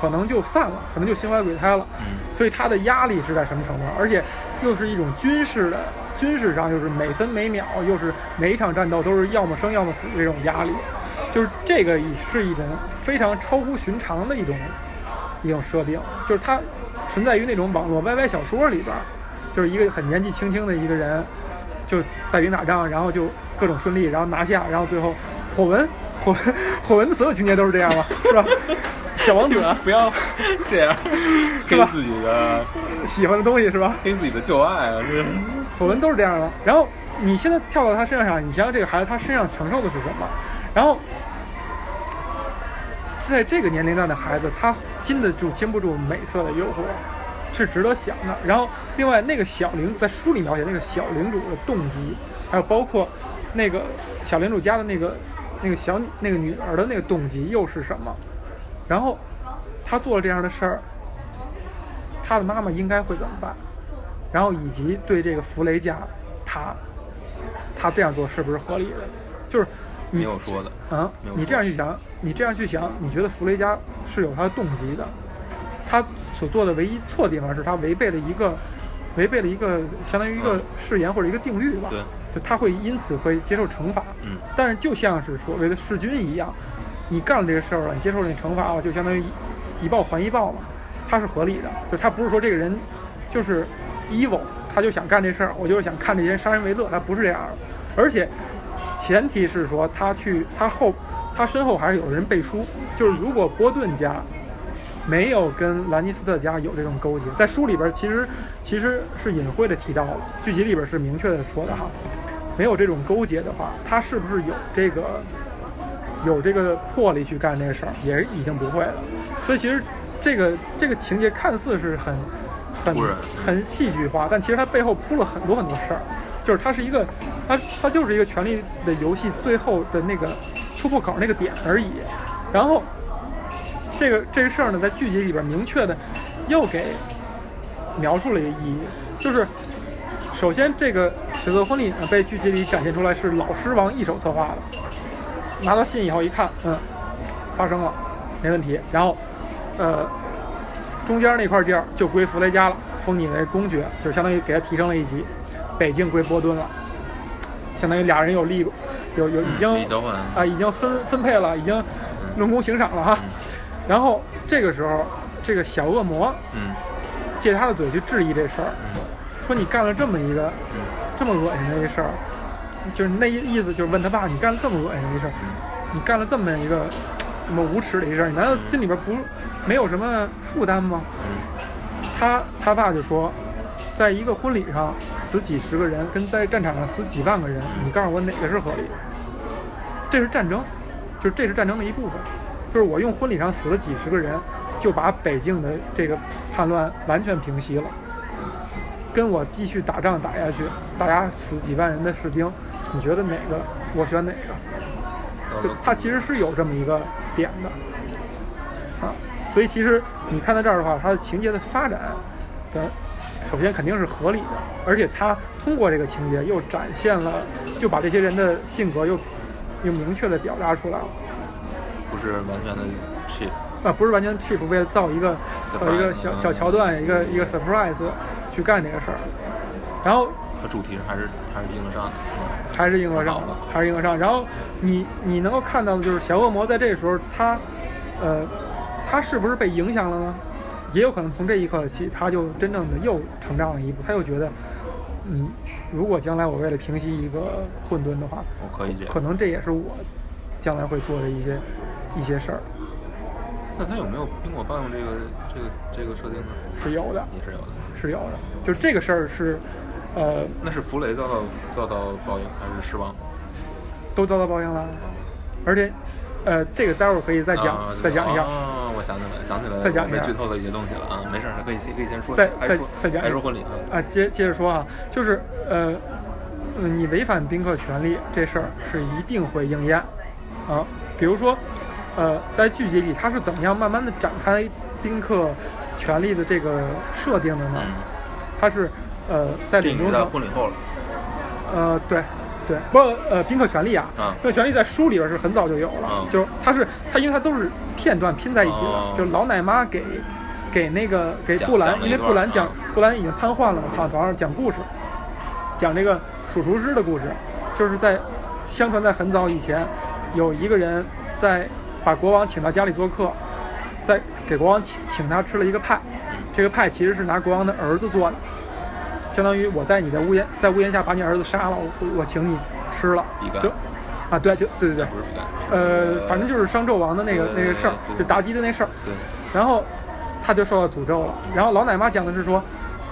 可能就散了，可能就心怀鬼胎了。嗯所以他的压力是在什么程度？而且又是一种军事的，军事上又是每分每秒，又是每一场战斗都是要么生要么死的这种压力，就是这个也是一种非常超乎寻常的一种一种设定，就是它存在于那种网络 YY 小说里边儿，就是一个很年纪轻轻的一个人，就带兵打仗，然后就各种顺利，然后拿下，然后最后火纹火纹火纹的所有情节都是这样嘛，是吧？小王子不要这样是吧黑自己的喜欢的东西是吧？黑自己的旧爱啊！这火纹都是这样的。然后你现在跳到他身上，你想想这个孩子他身上承受的是什么？然后在这个年龄段的孩子，他经得住经不住美色的诱惑，是值得想的。然后另外那个小领在书里描写那个小领主的动机，还有包括那个小领主家的那个那个小那个女儿的那个动机又是什么？然后他做了这样的事儿，他的妈妈应该会怎么办？然后以及对这个弗雷家，他他这样做是不是合理的？就是没你有说的，啊你这样去想，你这样去想，你觉得弗雷加是有他的动机的，他所做的唯一错的地方是他违背了一个违背了一个相当于一个嗯。誓言或者一个定律吧，对，就他会因此会接受惩罚，嗯。但是就像是所谓的弑君一样，你干了这个事儿了，你接受了你惩罚了，就相当于以报还一报嘛，他是合理的，就他不是说这个人就是 evil，他就想干这事儿，我就是想看这些人杀人为乐，他不是这样的，而且前提是说他去他后他身后还是有人背书，就是如果波顿家没有跟兰尼斯特家有这种勾结，在书里边其实其实是隐晦的提到了，剧集里边是明确的说的哈，没有这种勾结的话，他是不是有这个有这个魄力去干这个事儿，也已经不会了。所以其实这个这个情节看似是很很很戏剧化，但其实它背后铺了很多很多事儿，就是它是一个它它就是一个权力的游戏最后的那个突破口那个点而已。然后这个这个事儿呢，在剧集里边明确的又给描述了一个意义，就是首先这个血色婚礼呢被剧集里展现出来是老狮王一手策划的，拿到信以后一看，嗯，发生了，没问题。然后，呃，中间那块地儿就归弗雷加了，封你为公爵，就相当于给他提升了一级。北境归波顿了，相当于俩人有利，有有已经啊、已经分分配了，已经论功行赏了哈。然后这个时候，这个小恶魔嗯。借他的嘴去质疑这事儿，嗯。说你干了这么一个嗯。这么恶心的一事儿，就是那意思就是问他爸，你干了这么恶心的一事儿，你干了这么一个这么无耻的一事儿，你难道心里边不没有什么负担吗？嗯。他他爸就说，在一个婚礼上死几十个人，跟在战场上死几万个人，你告诉我哪个是合理的？这是战争，就是这是战争的一部分，就是我用婚礼上死了几十个人，就把北境的这个叛乱完全平息了。跟我继续打仗打下去，大家死几万人的士兵，你觉得哪个？我选哪个？就他其实是有这么一个点的，啊，所以其实你看到这儿的话，它的情节的发展的，首先肯定是合理的，而且他通过这个情节又展现了，就把这些人的性格又又明确的表达出来了，不是完全的 cheap，啊，不是完全 cheap 为了造一个造一个小嗯小桥段，一个一个 surprise 去干这个事儿。然后它主题还是还是应得上的，还是应得上的，还是应得上。然后你你能够看到的就是小恶魔在这个时候，他呃，他是不是被影响了呢？也有可能从这一刻起，他就真正的又成长了一步，他又觉得，嗯，如果将来我为了平息一个混沌的话，我可以这样。可能这也是我将来会做的一些一些事儿，那他有没有因果报应这个这个这个设定呢？是有的，也是有的。是有的。就是这个事儿是，呃，那是弗雷遭到遭到报应还是失望？都遭到报应了，而且，呃，这个待会儿可以再讲，啊再讲一下。哦，我想起来，想起来了，再讲一下我被剧透了一些东西了啊，没事儿，可以可以先说，再再再讲一说婚礼啊。啊，接接着说啊，就是呃，嗯，你违反宾客权利这事儿是一定会应验啊。比如说，呃，在剧集里他是怎么样慢慢的展开宾客权利的这个设定的呢？嗯，他是呃在领中城，婚礼后了，呃，对。对，不，呃，宾客权利啊，啊宾客权利在书里边是很早就有了，嗯就是它是它，因为它都是片段拼在一起的，哦就老奶妈给给那个给布兰，因为布兰讲啊布兰已经瘫痪了嘛，躺床上讲故事，讲这个数厨师的故事，就是在相传在很早以前，有一个人在把国王请到家里做客，在给国王请请他吃了一个派，这个派其实是拿国王的儿子做的，相当于我在你的屋檐在屋檐下把你儿子杀了，我我请你吃了，就啊对就对对对，呃，反正就是商纣王的那个那个事儿，就妲己的那事儿。对，然后他就受到诅咒了。然后老奶妈讲的是说，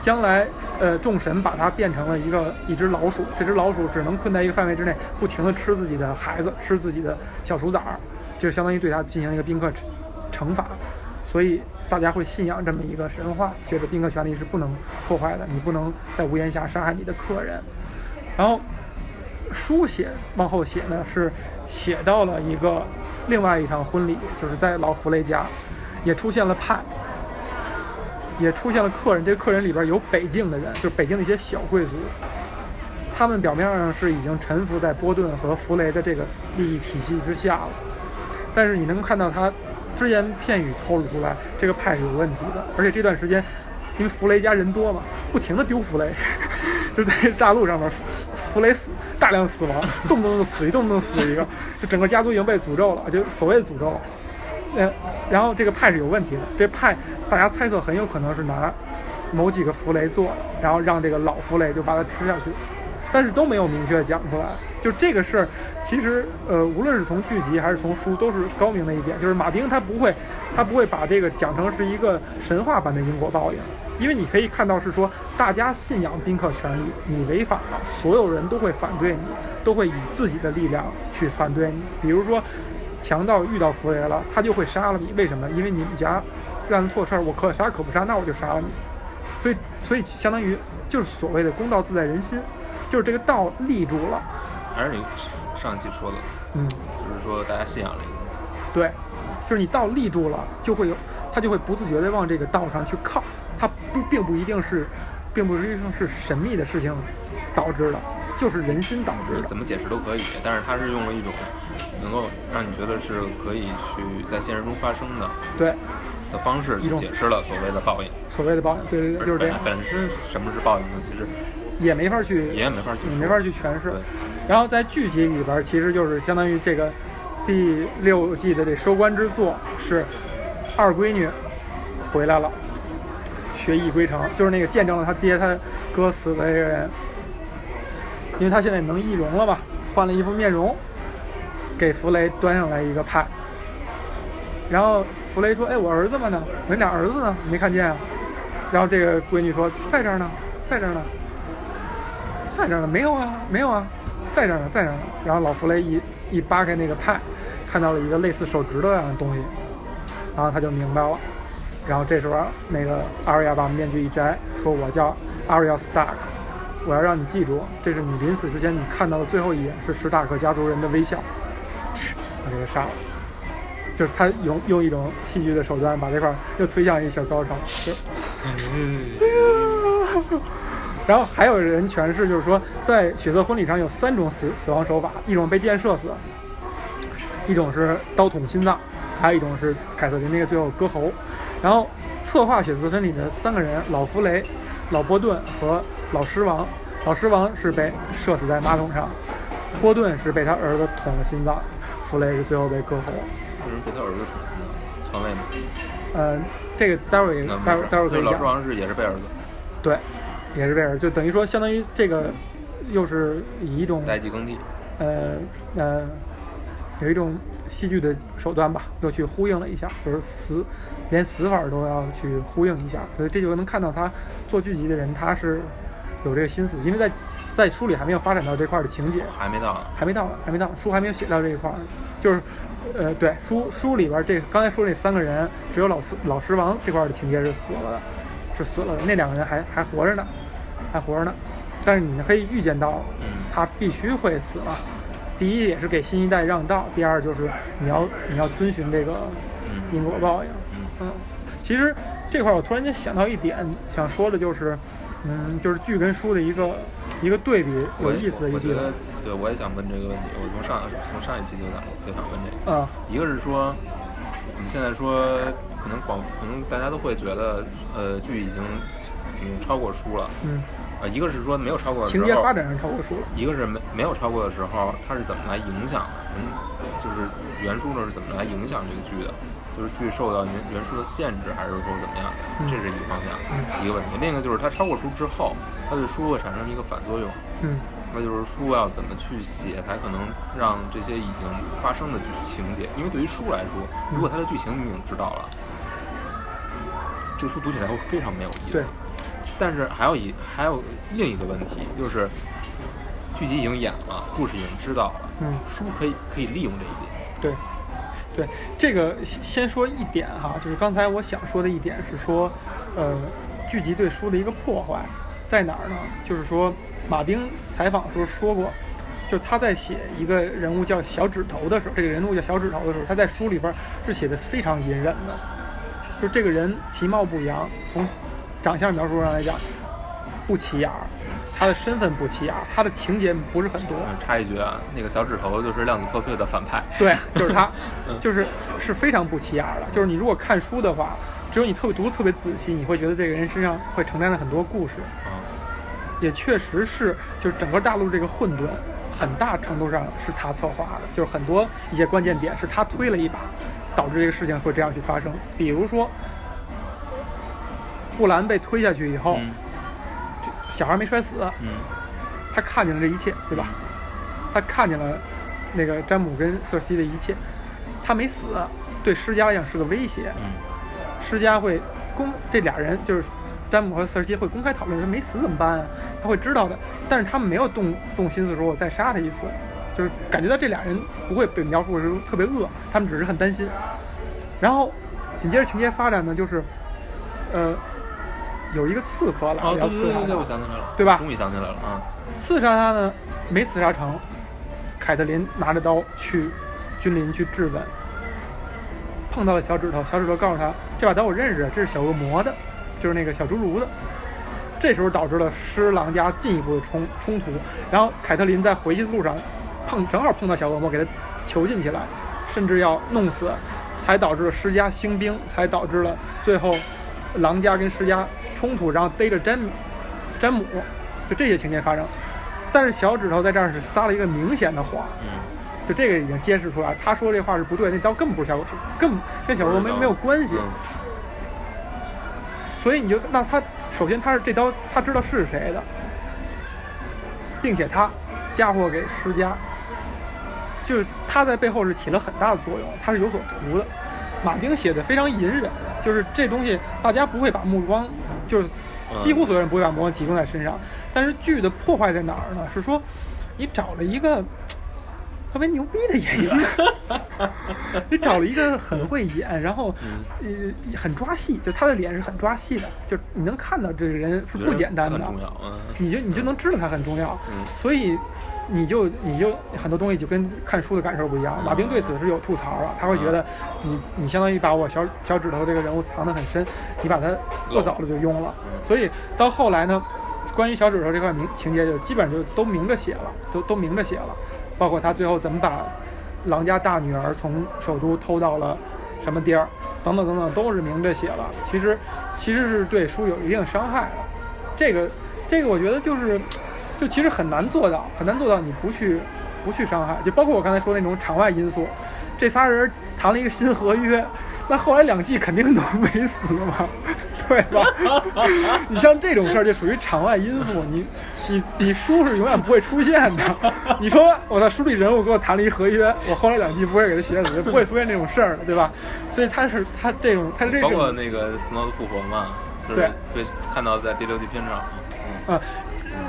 将来呃众神把他变成了一个一只老鼠，这只老鼠只能困在一个范围之内，不停的吃自己的孩子，吃自己的小鼠崽儿，就相当于对他进行一个宾客惩惩罚。所以大家会信仰这么一个神话，觉得宾客权利是不能破坏的，你不能在屋檐下杀害你的客人。然后书写往后写呢，是写到了一个另外一场婚礼，就是在老弗雷家，也出现了派，也出现了客人。这个客人里边有北境的人，就是北京的一些小贵族，他们表面上是已经臣服在波顿和弗雷的这个利益体系之下了，但是你能看到他只言片语透露出来，这个派是有问题的。而且这段时间，因为弗雷家人多嘛，不停的丢弗雷，就在大陆上面，弗雷死大量死亡，动不动就死一，动不动死一个，就整个家族已经被诅咒了，就所谓的诅咒。呃，然后这个派是有问题的，这派大家猜测很有可能是拿某几个弗雷做的，然后让这个老弗雷就把它吃下去，但是都没有明确讲出来。就这个事儿，其实呃，无论是从剧集还是从书，都是高明的一点，就是马丁他不会，他不会把这个讲成是一个神话般的因果报应，因为你可以看到是说大家信仰宾客权利，你违反了，所有人都会反对你，都会以自己的力量去反对你，比如说。强盗遇到弗雷了，他就会杀了你。为什么？因为你们家干了错事儿，我可杀可不杀，那我就杀了你。所以，所以相当于就是所谓的公道自在人心，就是这个道立住了。还是你上一期说的，嗯，就是说大家信仰这个东西，对，就是你道立住了，就会有他就会不自觉地往这个道上去靠。他不并不一定是，并不一定是神秘的事情导致的，就是人心导致的。你怎么解释都可以，但是它是用了一种能够让你觉得是可以去在现实中发生的对，的方式去解释了所谓的报应。所谓的报应，对对对，就是这样，本本身什么是报应呢？其实也没法去也没法去说你没法去诠释。然后在剧集里边，其实就是相当于这个第六季的这收官之作是二闺女回来了，学艺归城，就是那个见证了他爹他哥死的这个人，因为他现在能易容了嘛，换了一副面容，给弗雷端上来一个派。然后弗雷说：“哎，我儿子们呢？我俩儿子呢？没看见啊？”然后这个闺女说：“在这儿呢，在这儿呢。”在这儿呢，没有啊，没有啊，在这儿呢，在这儿呢。然后老弗雷一一扒开那个派，看到了一个类似手指头样的东西，然后他就明白了。然后这时候那个阿瑞亚把面具一摘，说：“我叫阿瑞亚·斯塔克，我要让你记住，这是你临死之前你看到的最后一眼，是史塔克家族人的微笑。”把这个杀了。就是他用用一种戏剧的手段把这块儿又推向一小高潮，就 然后还有人诠释，就是说，在血色婚礼上有三种死死亡手法，一种被箭射死，一种是刀捅心脏，还有一种是凯瑟琳那个最后割喉。然后策划血色婚礼的三个人，老弗雷、老波顿和老狮王，老狮王是被射死在马桶上，波顿是被他儿子捅了心脏，弗雷是最后被割喉。为什么被他儿子捅了心脏？篡位吗？呃，这个待会儿待会儿待会儿可以讲老狮。王是也是被儿子对，也是这样，就等于说相当于这个又是以一种代际更替。呃呃有一种戏剧的手段吧，又去呼应了一下，就是死连死法都要去呼应一下，所以这就能看到他做剧集的人他是有这个心思，因为在在书里还没有发展到这块儿的情节，还没到呢。还没到呢，还没到，书还没有写到这一块儿，就是，呃，对，书书里边儿这刚才说那三个人，只有老四老狮王这块儿的情节是死了的，是死了的，那两个人还还活着呢，还活着呢，但是你可以预见到，嗯他必须会死了。第一也是给新一代让道，第二就是你要你要遵循这个嗯因果报应。嗯嗯，其实这块儿我突然间想到一点，想说的就是，嗯，就是剧跟书的一个一个对比，有意思的一地方我觉得。，对我也想问这个问题。我从上从上一期就想就想问这个。啊，一个是说，我们现在说，可能广，可能大家都会觉得，呃，剧已经已经超过书了。嗯，呃，一个是说没有超过的时候，情节发展上超过书了。一个是没没有超过的时候，它是怎么来影响的？嗯，就是原书呢是怎么来影响这个剧的？就是剧受到原原书的限制，还是说怎么样？嗯这是一个方向，嗯一个问题。另一个就是它超过书之后，它对书会产生一个反作用。嗯那就是书要怎么去写，才可能让这些已经发生的剧情节，因为对于书来说，如果它的剧情你已经知道了，这个书读起来会非常没有意对思。但是还有一还有另一个问题，就是剧集已经演了，故事已经知道了，嗯，书可以可以利用这一点。对，对，这个先先说一点哈，就是刚才我想说的一点是说，呃，剧集对书的一个破坏在哪儿呢？就是说，马丁采访的时候说过，就是他在写一个人物叫小指头的时候，这个人物叫小指头的时候，他在书里边是写的非常隐忍的，就这个人其貌不扬，从长相描述上来讲不起眼儿，他的身份不起眼儿，他的情节不是很多。嗯插一句啊，那个小指头就是量子破碎的反派。对，就是他嗯，就是是非常不起眼儿的。就是你如果看书的话，只有你特别读的特别仔细，你会觉得这个人身上会承担了很多故事。嗯也确实是，就是整个大陆这个混沌，很大程度上是他策划的，就是很多一些关键点是他推了一把，导致这个事情会这样去发生。比如说，布兰被推下去以后，嗯这小孩没摔死，嗯他看见了这一切，对吧？他看见了那个詹姆跟瑟西的一切，他没死，对施加来讲是个威胁。嗯施加会公这俩人就是詹姆和瑟西会公开讨论，他没死怎么办啊？他会知道的，但是他们没有动动心思说我再杀他一次，就是感觉到这俩人不会被描述的特别恶，他们只是很担心。然后紧接着情节发展呢，就是呃有一个刺客来哦，要刺杀对对对对，我他，想起来了，对吧终于想起来了啊。刺杀他呢没刺杀成，凯特琳拿着刀去君临去质问，碰到了小指头，小指头告诉他这把刀我认识，这是小恶魔的，就是那个小侏儒的。这时候导致了施琅家进一步的冲冲突，然后凯特琳在回去的路上碰正好碰到小恶魔，给他囚禁起来，甚至要弄死，才导致了施家兴兵，才导致了最后狼家跟施家冲突，然后逮着詹姆，詹姆，就这些情节发生。但是小指头在这儿是撒了一个明显的谎，嗯就这个已经揭示出来，他说这话是不对，那刀根本不是小狗，根本跟小恶魔没没有关系。嗯所以你就那他首先他是这刀他知道是谁的，并且他嫁祸给施家，就是他在背后是起了很大的作用，他是有所图的。马丁写的非常隐忍，就是这东西大家不会把目光，就是几乎所有人不会把目光集中在身上。但是剧的破坏在哪儿呢？是说你找了一个特别牛逼的演员，你找了一个很会演，然后呃很抓戏，就他的脸是很抓戏的，就你能看到这个人是不简单的很，重要，嗯你就你就能知道他很重要，嗯所以你就你就很多东西就跟看书的感受不一样。嗯马兵对此是有吐槽的，他会觉得你你相当于把我小小指头这个人物藏得很深，你把他过早了就用了，嗯所以到后来呢，关于小指头这块明情节就基本上就都明着写了，都都明着写了，包括他最后怎么把狼家大女儿从首都偷到了什么地儿，等等等等，都是明着写了。其实其实是对书有一定伤害的。这个这个我觉得就是就其实很难做到，很难做到你不去不去伤害，就包括我刚才说那种场外因素，这仨人谈了一个新合约，那后来两季肯定都没死嘛，对吧？你像这种事儿就属于场外因素，你你你书是永远不会出现的。你说我在书里人物给我谈了一合约，我后来两季不会给他写死，不会出现这种事儿的，对吧？所以他是他这种他是这种，包括那个斯诺的复活嘛，对，被看到在第六季片场，嗯，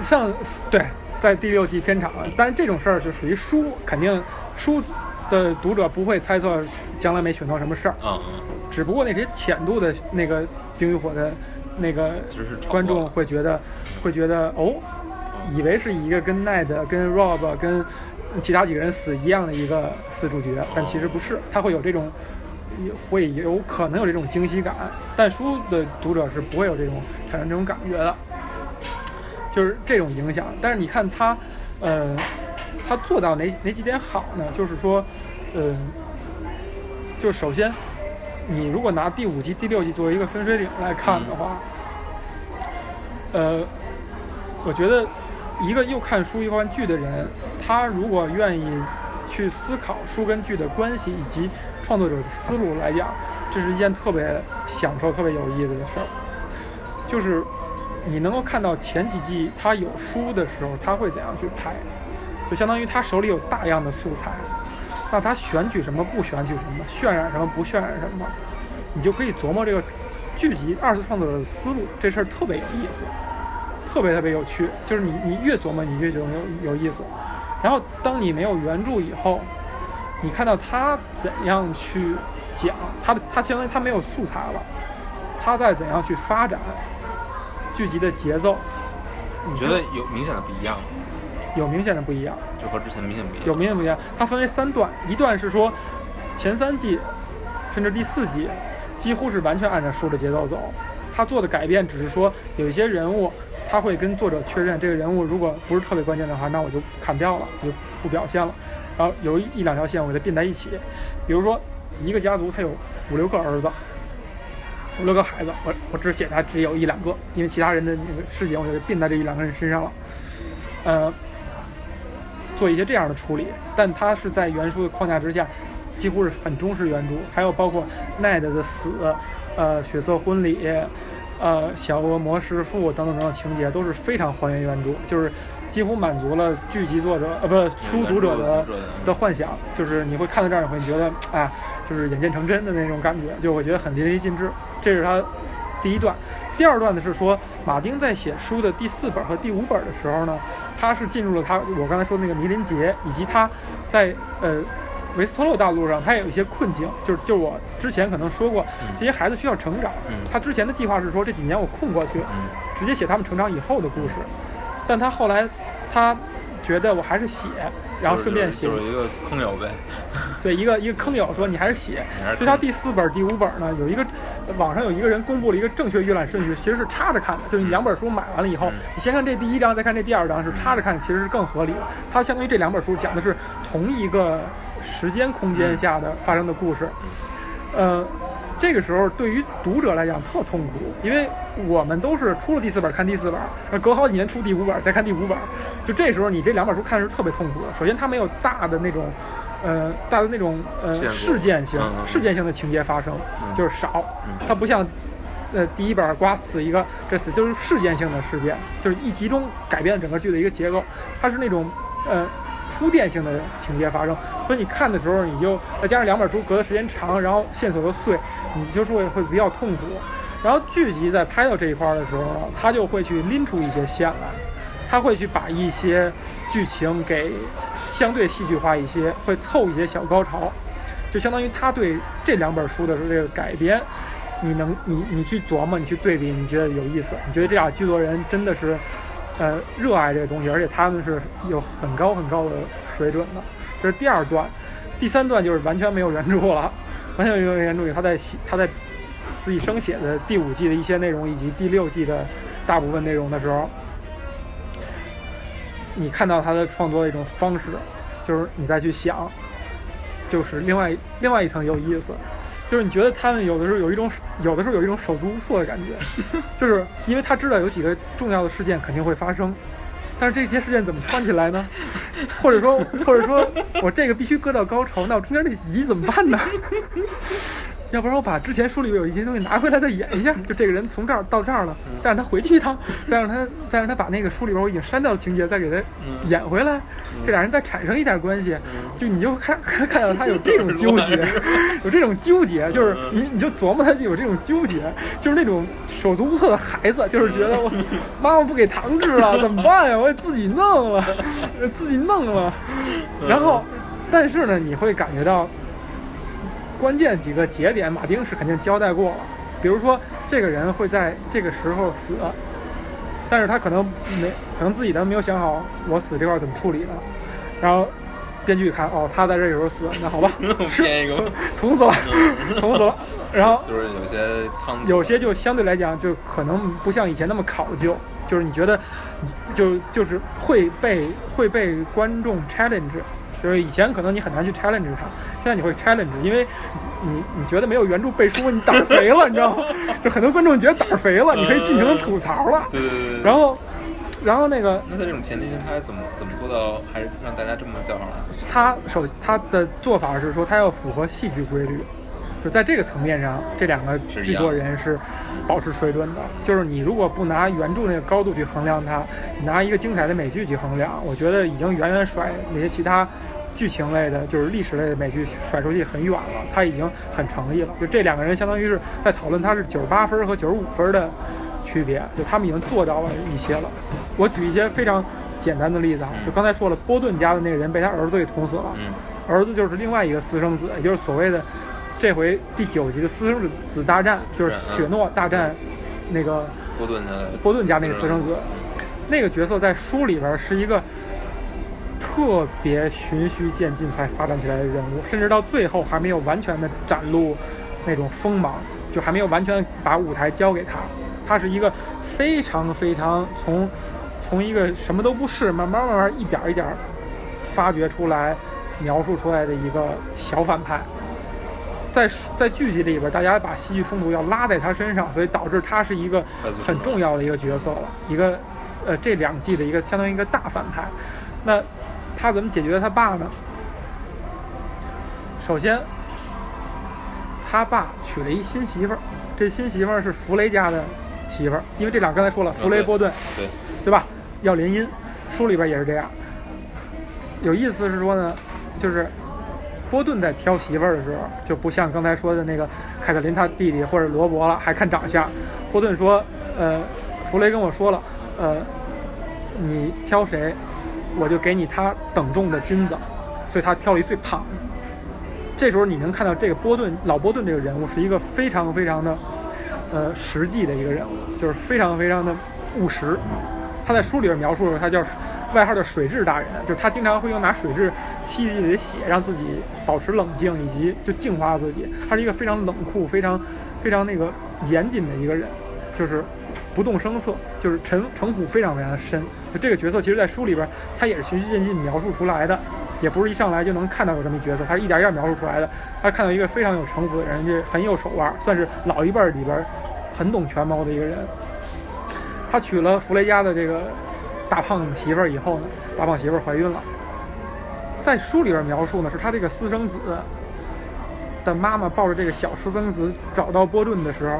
像对，在第六季片场，但是这种事儿就属于书，肯定书的读者不会猜测将来没选到什么事儿，嗯嗯，只不过那些浅度的那个冰与火的那个观众会觉得会觉得哦。以为是一个跟奈德、跟 Rob、跟其他几个人死一样的一个死主角，但其实不是，他会有这种，会有可能有这种惊喜感，但书的读者是不会有这种产生这种感觉的，就是这种影响。但是你看他，呃，他做到哪哪几点好呢？就是说，呃，就首先，你如果拿第五季、第六季作为一个分水岭来看的话，呃，我觉得。一个又看书又看剧的人，他如果愿意去思考书跟剧的关系以及创作者的思路来讲，这是一件特别享受、特别有意思的事儿。就是你能够看到前几季他有书的时候，他会怎样去拍，就相当于他手里有大量的素材，那他选取什么不选取什么，渲染什么不渲染什么，你就可以琢磨这个剧集二次创作者的思路，这事儿特别有意思。特别特别有趣，就是你你越琢磨，你越觉得有有意思。然后当你没有原著以后，你看到他怎样去讲，他的他相当于他没有素材了，他在怎样去发展剧集的节奏？你觉得有明显的不一样吗？有明显的不一样，就和之前明显不一样。有明显不一样，它分为三段，一段是说前三季甚至第四季几乎是完全按照书的节奏走，他做的改变只是说有一些人物。他会跟作者确认这个人物如果不是特别关键的话，那我就砍掉了，就不表现了。然后有一两条线我给它并在一起，比如说一个家族他有五六个儿子，五六个孩子，我我只写他只有一两个，因为其他人的那个事情我就并在这一两个人身上了。呃，做一些这样的处理，但他是在原书的框架之下，几乎是很忠实原著。还有包括奈德的死，呃，血色婚礼。呃，小恶魔师傅等等等等情节都是非常还原原著，就是几乎满足了剧集作者呃不书读者的的幻想，就是你会看到这儿，你会觉得哎，就是眼见成真的那种感觉，就会觉得很淋漓尽致。这是他第一段，第二段呢是说马丁在写书的第四本和第五本的时候呢，他是进入了他我刚才说的那个迷林节，以及他在呃。维斯特洛大陆上，他也有一些困境，就是就我之前可能说过，这些孩子需要成长。他之前的计划是说这几年我空过去，直接写他们成长以后的故事。但他后来，他觉得我还是写，然后顺便写。就是一个坑友呗。对，一个一个坑友说你还是写。所以他第四本、第五本呢，有一个网上有一个人公布了一个正确阅览顺序，其实是插着看的。就是你两本书买完了以后，你先看这第一章，再看这第二章，是插着看，其实是更合理的。它相当于这两本书讲的是同一个。时间空间下的发生的故事，呃，这个时候对于读者来讲特痛苦，因为我们都是出了第四本看第四本，隔好几年出第五本再看第五本，就这时候你这两本书看的是特别痛苦的。首先它没有大的那种，呃，大的那种呃事件性事件性的情节发生，就是少，它不像呃第一本刮死一个这死就是事件性的事件，就是一集中改变了整个剧的一个结构，它是那种呃。铺垫性的情节发生，所以你看的时候，你就再加上两本书隔的时间长，然后线索又碎，你就是会会比较痛苦。然后剧集在拍到这一块的时候，他就会去拎出一些线来，他会去把一些剧情给相对戏剧化一些，会凑一些小高潮，就相当于他对这两本书的这个改编，你能你你去琢磨，你去对比，你觉得有意思，你觉得这俩剧作人真的是。呃，热爱这个东西，而且他们是有很高很高的水准的。这是第二段，第三段就是完全没有原著了，完全没有原著。他在写他在自己生写的第五季的一些内容，以及第六季的大部分内容的时候，你看到他的创作的一种方式，就是你再去想，就是另外另外一层有意思。就是你觉得他们有的时候有一种有的时候有一种手足无措的感觉，就是因为他知道有几个重要的事件肯定会发生，但是这些事件怎么串起来呢？或者说或者说我这个必须搁到高潮，那我中间那几集怎么办呢？要不然我把之前书里边有一些东西拿回来再演一下，就这个人从这儿到这儿了，再让他回去一趟，再让他再让他把那个书里边我已经删掉的情节再给他演回来，这俩人再产生一点关系，就你就看看 看到他有这种纠结，有这种纠结，就是你你就琢磨他有这种纠结，就是那种手足无措的孩子，就是觉得我 妈妈不给糖吃了怎么办呀？我得自己弄了，自己弄了，然后但是呢，你会感觉到。关键几个节点，马丁是肯定交代过了。比如说，这个人会在这个时候死，但是他可能没，可能自己都没有想好我死这块怎么处理的。然后编剧看，哦，他在这时候死，那好吧，编一个，捅死了，捅死了。然后就是有些仓，有些就相对来讲就可能不像以前那么考究，就是你觉得，就就是会被会被观众 challenge。就是以前可能你很难去 challenge 他，现在你会 challenge，因为你你觉得没有原著背书，你胆儿肥了，你知道吗？就很多观众觉得胆儿肥了，你可以尽情的吐槽了。对对对。然后，然后那个，那在这种前提下，他怎么怎么做到还是让大家这么叫上来？他首他的做法是说，他要符合戏剧规律，就在这个层面上，这两个制作人是保持水准的。就是你如果不拿原著那个高度去衡量它，拿一个精彩的美剧去衡量，我觉得已经远远甩那些其他。剧情类的，就是历史类的美剧甩出去很远了，他已经很诚意了。就这两个人，相当于是在讨论他是九十八分和九十五分的区别，就他们已经做到了一些了。我举一些非常简单的例子啊，就刚才说了，波顿家的那个人被他儿子给捅死了，儿子就是另外一个私生子，也就是所谓的这回第九集的私生子大战，就是雪诺大战那个波顿的波顿家那个私生子，那个角色在书里边是一个。特别循序渐进才发展起来的人物，甚至到最后还没有完全的展露那种锋芒，就还没有完全把舞台交给他。他是一个非常非常从从一个什么都不是，慢慢慢慢一点一点发掘出来、描述出来的一个小反派。在在剧集里边，大家把戏剧冲突要拉在他身上，所以导致他是一个很重要的一个角色了，一个呃这两季的一个相当于一个大反派。那。他怎么解决他爸呢？首先，他爸娶了一新媳妇儿，这新媳妇儿是弗雷家的媳妇儿，因为这俩刚才说了，弗雷波顿，对对吧？要联姻，书里边也是这样。有意思是说呢，就是波顿在挑媳妇儿的时候，就不像刚才说的那个凯特琳他弟弟或者罗伯了，还看长相。波顿说：“呃，弗雷跟我说了，呃，你挑谁？”我就给你他等重的金子，所以他挑了一最胖的。这时候你能看到这个波顿老波顿这个人物是一个非常非常的，呃，实际的一个人物，就是非常非常的务实。他在书里边描述说他叫外号叫水蛭大人，就是他经常会用拿水蛭吸自己的血，让自己保持冷静，以及就净化自己。他是一个非常冷酷、非常非常那个严谨的一个人，就是。不动声色，就是城城府非常非常的深。就这个角色，其实，在书里边，他也是循序渐进描述出来的，也不是一上来就能看到有这么一角色，他是一点一点描述出来的。他看到一个非常有城府的人，就很有手腕，算是老一辈里边很懂权谋的一个人。他娶了弗雷加的这个大胖媳妇儿以后呢，大胖媳妇儿怀孕了。在书里边描述呢，是他这个私生子的妈妈抱着这个小私生子找到波顿的时候。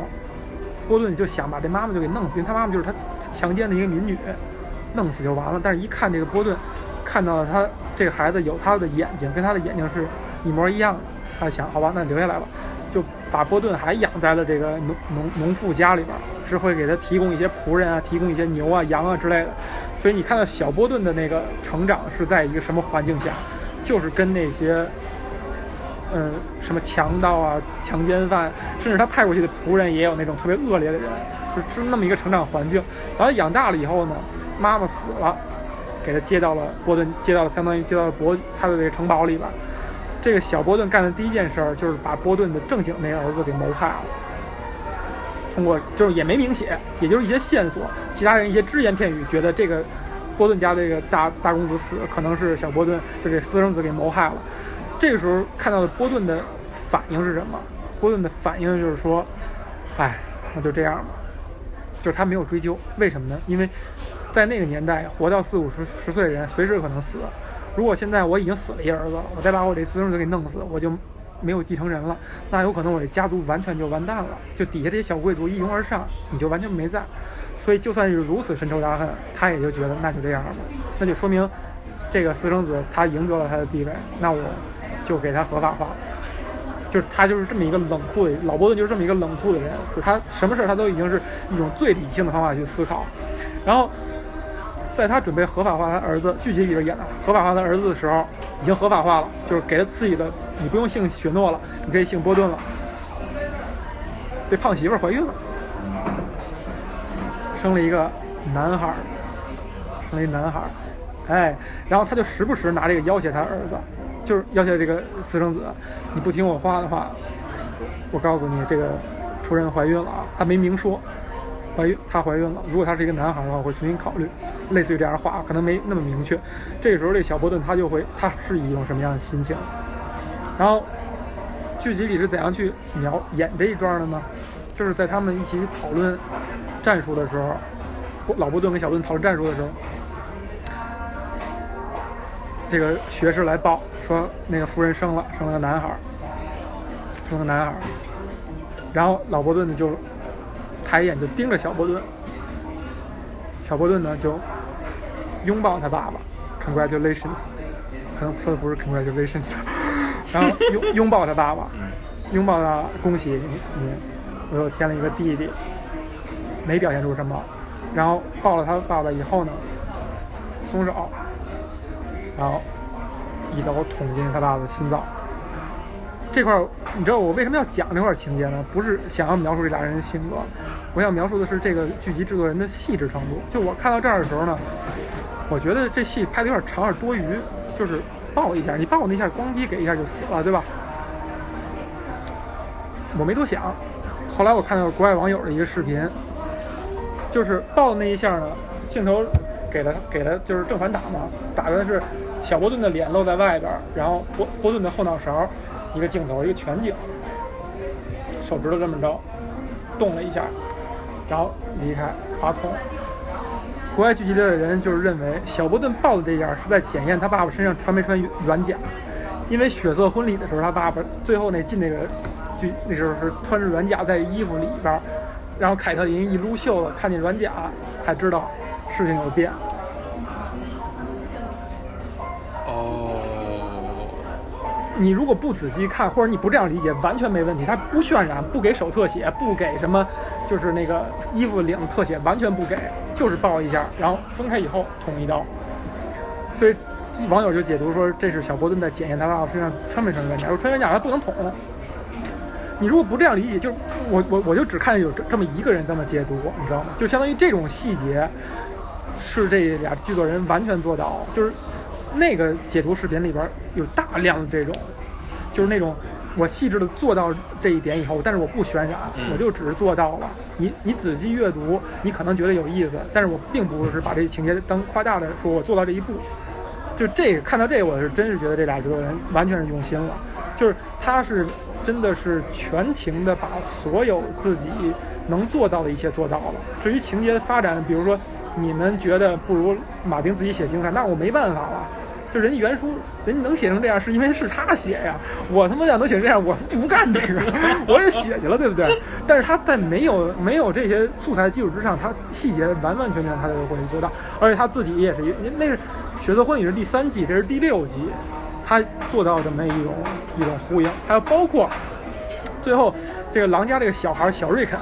波顿就想把这妈妈就给弄死，因为他妈妈就是他强奸的一个民女，弄死就完了。但是，一看这个波顿，看到了他这个孩子有他的眼睛，跟他的眼睛是一模一样的，他想，好吧，那留下来吧，就把波顿还养在了这个农农农妇家里边，是会给他提供一些仆人啊，提供一些牛啊、羊啊之类的。所以你看到小波顿的那个成长是在一个什么环境下，就是跟那些。嗯，什么强盗啊、强奸犯，甚至他派过去的仆人也有那种特别恶劣的人，就是那么一个成长环境。然后养大了以后呢，妈妈死了，给他接到了波顿，接到了相当于接到了伯他的这个城堡里边。这个小波顿干的第一件事儿就是把波顿的正经那个儿子给谋害了。通过就是也没明写，也就是一些线索，其他人一些只言片语，觉得这个波顿家这个大大公子死可能是小波顿就这私生子给谋害了。这个时候看到的波顿的反应是什么？波顿的反应就是说，哎，那就这样吧，就是他没有追究，为什么呢？因为在那个年代，活到四五十十岁的人随时可能死。如果现在我已经死了一儿子，我再把我这私生子给弄死，我就没有继承人了，那有可能我这家族完全就完蛋了，就底下这些小贵族一拥而上，你就完全没在。所以就算是如此深仇大恨，他也就觉得那就这样吧，那就说明这个私生子他赢得了他的地位，那我就给他合法化。就是他就是这么一个冷酷的老波顿，就是这么一个冷酷的人，就他什么事他都已经是一种最理性的方法去思考，然后。在他准备合法化他儿子剧集里边演的合法化他儿子的时候，已经合法化了，就是给他自己的，你不用姓雪诺了，你可以姓波顿了。这胖媳妇怀孕了，生了一个男孩，生了一男孩，哎，然后他就时不时拿这个要挟他儿子，就是要求这个私生子，你不听我话的话，我告诉你，这个夫人怀孕了啊，他没明说。怀孕，她怀孕了。如果他是一个男孩的话，我会重新考虑，类似于这样的话，可能没那么明确。这个时候，这小波顿他就会，他是一种什么样的心情？然后，剧集里是怎样去描演这一段的呢？就是在他们一起讨论战术的时候，老波顿跟小波顿讨论战术的时候，这个学士来报说，那个夫人生了，生了个男孩，生了个男孩。然后老波顿呢就。抬眼就盯着小波顿，小波顿呢就拥抱他爸爸，congratulations，可能说的不是 congratulations，然后拥拥抱他爸爸，拥抱他，恭喜你，你我又添了一个弟弟，没表现出什么，然后抱了他爸爸以后呢，松手，然后一刀捅进他爸的心脏。这块儿，你知道我为什么要讲这块情节呢？不是想要描述这俩人的性格，我想描述的是这个剧集制作人的细致程度。就我看到这儿的时候呢，我觉得这戏拍的有点长，有点多余。就是抱一下，你抱那一下，咣叽给一下就死了，对吧？我没多想。后来我看到国外网友的一个视频，就是抱那一下呢，镜头给了给了就是正反打嘛，打的是小波顿的脸露在外边，然后波波顿的后脑勺。一个镜头，一个全景，手指头这么着动了一下，然后离开，滑通。国外聚集的人就是认为小波顿抱的这件是在检验他爸爸身上穿没穿软甲，因为血色婚礼的时候，他爸爸最后那进那个剧那时候是穿着软甲在衣服里边，然后凯特琳一撸袖子看见软甲，才知道事情有变。你如果不仔细看，或者你不这样理解，完全没问题。他不渲染，不给手特写，不给什么，就是那个衣服领特写，完全不给，就是抱一下，然后分开以后捅一刀。所以网友就解读说，这是小波顿在检验他爸爸身上穿没穿软甲。说穿软甲他不能捅。你如果不这样理解，就我我我就只看见有这这么一个人这么解读，你知道吗？就相当于这种细节是这俩剧作人完全做到，就是。那个解读视频里边有大量的这种，就是那种我细致的做到这一点以后，但是我不渲染，我就只是做到了。你你仔细阅读，你可能觉得有意思，但是我并不是把这情节当夸大的说，我做到这一步。就这个看到这，我是真是觉得这俩制作人完全是用心了，就是他是真的是全情的把所有自己能做到的一切做到了。至于情节的发展，比如说你们觉得不如马丁自己写精彩，那我没办法了。就人家原书，人家能写成这样，是因为是他写呀。我他妈要能写成这样，我不干这个，我也写去了，对不对？但是他在没有没有这些素材基础之上，他细节完完全全他就会做到。而且他自己也是一，那是《血色婚礼》是第三季，这是第六集，他做到这么一种一种呼应。还有包括最后这个狼家这个小孩小瑞肯。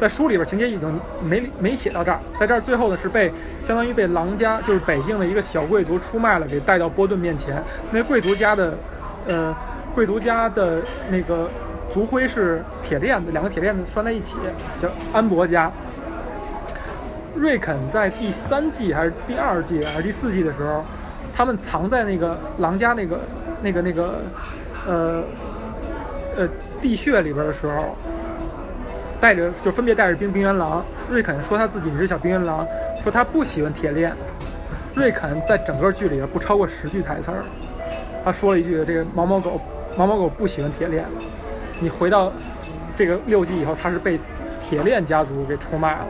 在书里边情节已经没没写到这儿，在这儿最后呢是被相当于被狼家，就是北境的一个小贵族出卖了，给带到波顿面前。那贵族家的，呃，贵族家的那个族徽是铁链子，两个铁链子拴在一起，叫安博家。瑞肯在第三季还是第二季还是第四季的时候，他们藏在那个狼家那个那个那个呃呃地穴里边的时候。带着就分别带着冰冰原狼，瑞肯说他自己是小冰原狼，说他不喜欢铁链。瑞肯在整个剧里不超过十句台词儿，他说了一句：“这个毛毛狗，毛毛狗不喜欢铁链。”你回到这个六季以后，他是被铁链家族给出卖了。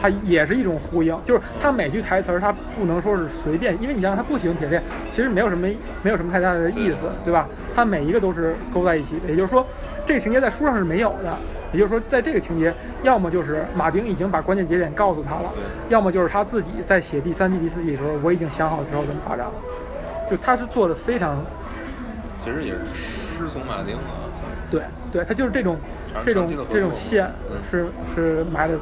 他也是一种呼应，就是他每句台词儿，他不能说是随便，因为你想想，他不喜欢铁链，其实没有什么没有什么太大的意思，对吧？他每一个都是勾在一起的，也就是说，这个情节在书上是没有的。也就是说，在这个情节，要么就是马丁已经把关键节点告诉他了，要么就是他自己在写第三季、第四季的时候，我已经想好之后怎么发展了。就他是做的非常，其实也是师从马丁啊。对对，他就是这种这种这种线是是埋的。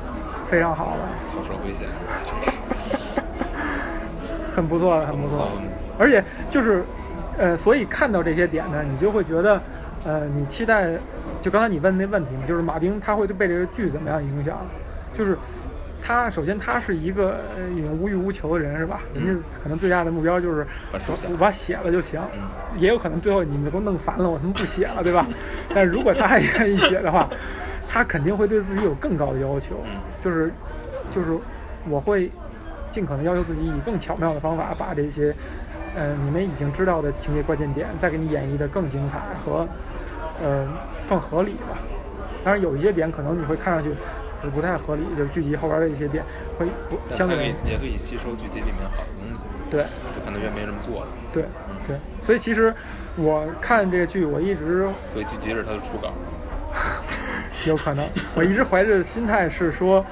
非常好的，草蛇灰线，很不错，很不错。而且就是，呃，所以看到这些点呢，你就会觉得，呃，你期待，就刚才你问那问题嘛，就是马丁他会被这个剧怎么样影响？就是他首先他是一个已经无欲无求的人，是吧？人家可能最大的目标就是我把写了就行，也有可能最后你们都弄烦了，我他妈不写了，对吧？但如果他还愿意写的话。他肯定会对自己有更高的要求，就是，就是，我会尽可能要求自己以更巧妙的方法把这些，呃，你们已经知道的情节关键点，再给你演绎的更精彩和，呃，更合理吧。当然，有一些点可能你会看上去是不太合理，就是剧集后边的一些点会不相对也可以吸收剧集里面好的东西。对，就可能原没这么做了。对，对，所以其实我看这个剧，我一直所以剧集是他的初稿。有可能，我一直怀着的心态是说，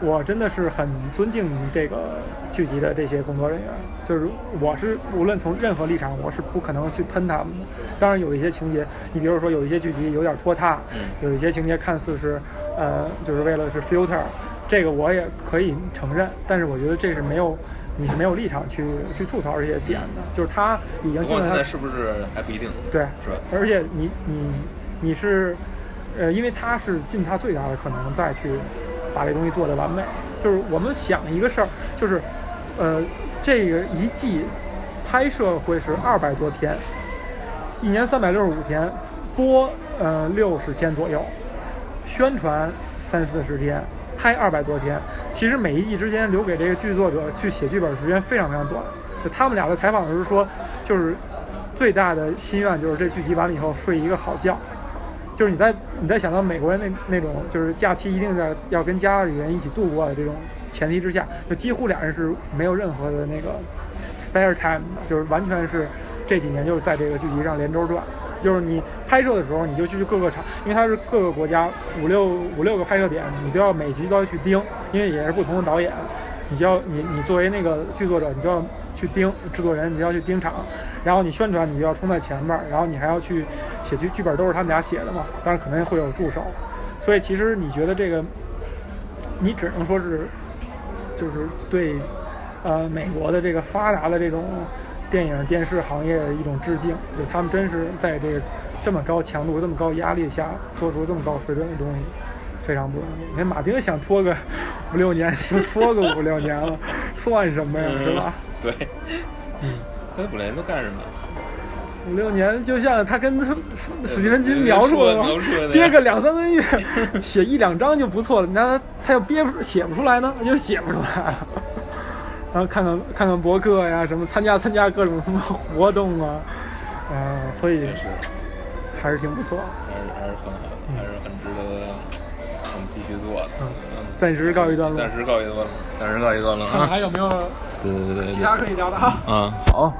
我真的是很尊敬这个剧集的这些工作人员，就是我是无论从任何立场，我是不可能去喷他们的。当然有一些情节，你比如说有一些剧集有点拖沓，有一些情节看似是，呃，就是为了是 filter，这个我也可以承认。但是我觉得这是没有，你是没有立场去去吐槽这些点的，就是他已经进了。现在是不是还不一定？对，是吧？而且你你你是。呃，因为他是尽他最大的可能再去把这东西做得完美。就是我们想一个事儿，就是，呃，这个一季拍摄会是二百多天，一年三百六十五天，播呃六十天左右，宣传三四十天，拍二百多天。其实每一季之间留给这个剧作者去写剧本的时间非常非常短。就他们俩的采访的时候说，就是最大的心愿就是这剧集完了以后睡一个好觉。就是你在你在想到美国人那那种就是假期一定在要跟家里人一起度过的这种前提之下，就几乎俩人是没有任何的那个 spare time，就是完全是这几年就是在这个剧集上连轴转。就是你拍摄的时候，你就去各个场，因为它是各个国家五六五六个拍摄点，你都要每集都要去盯，因为也是不同的导演，你就要你你作为那个剧作者，你就要去盯制作人，你就要去盯场，然后你宣传你就要冲在前面，然后你还要去。写剧剧本都是他们俩写的嘛，当然可能会有助手，所以其实你觉得这个，你只能说是，就是对，呃，美国的这个发达的这种电影电视行业的一种致敬，就他们真是在这个这么高强度、这么高压力下做出这么高水准的东西，非常不容易。你看马丁想拖个五六年 就拖个五六年了，算什么呀，是吧？对，嗯，他五六年都干什么？五六年，就像他跟史蒂芬金描述的，憋个两三个月，写一两章就不错了。那他要憋写不出来呢，那就写不出来了。然后看看看看博客呀，什么参加参加各种什么活动啊，啊，所以还是挺不错，还是还是很好，暂时告一段落，暂时告一段落，暂时告一段落啊。还有没有？对对对对，其他可以聊的哈。嗯，好。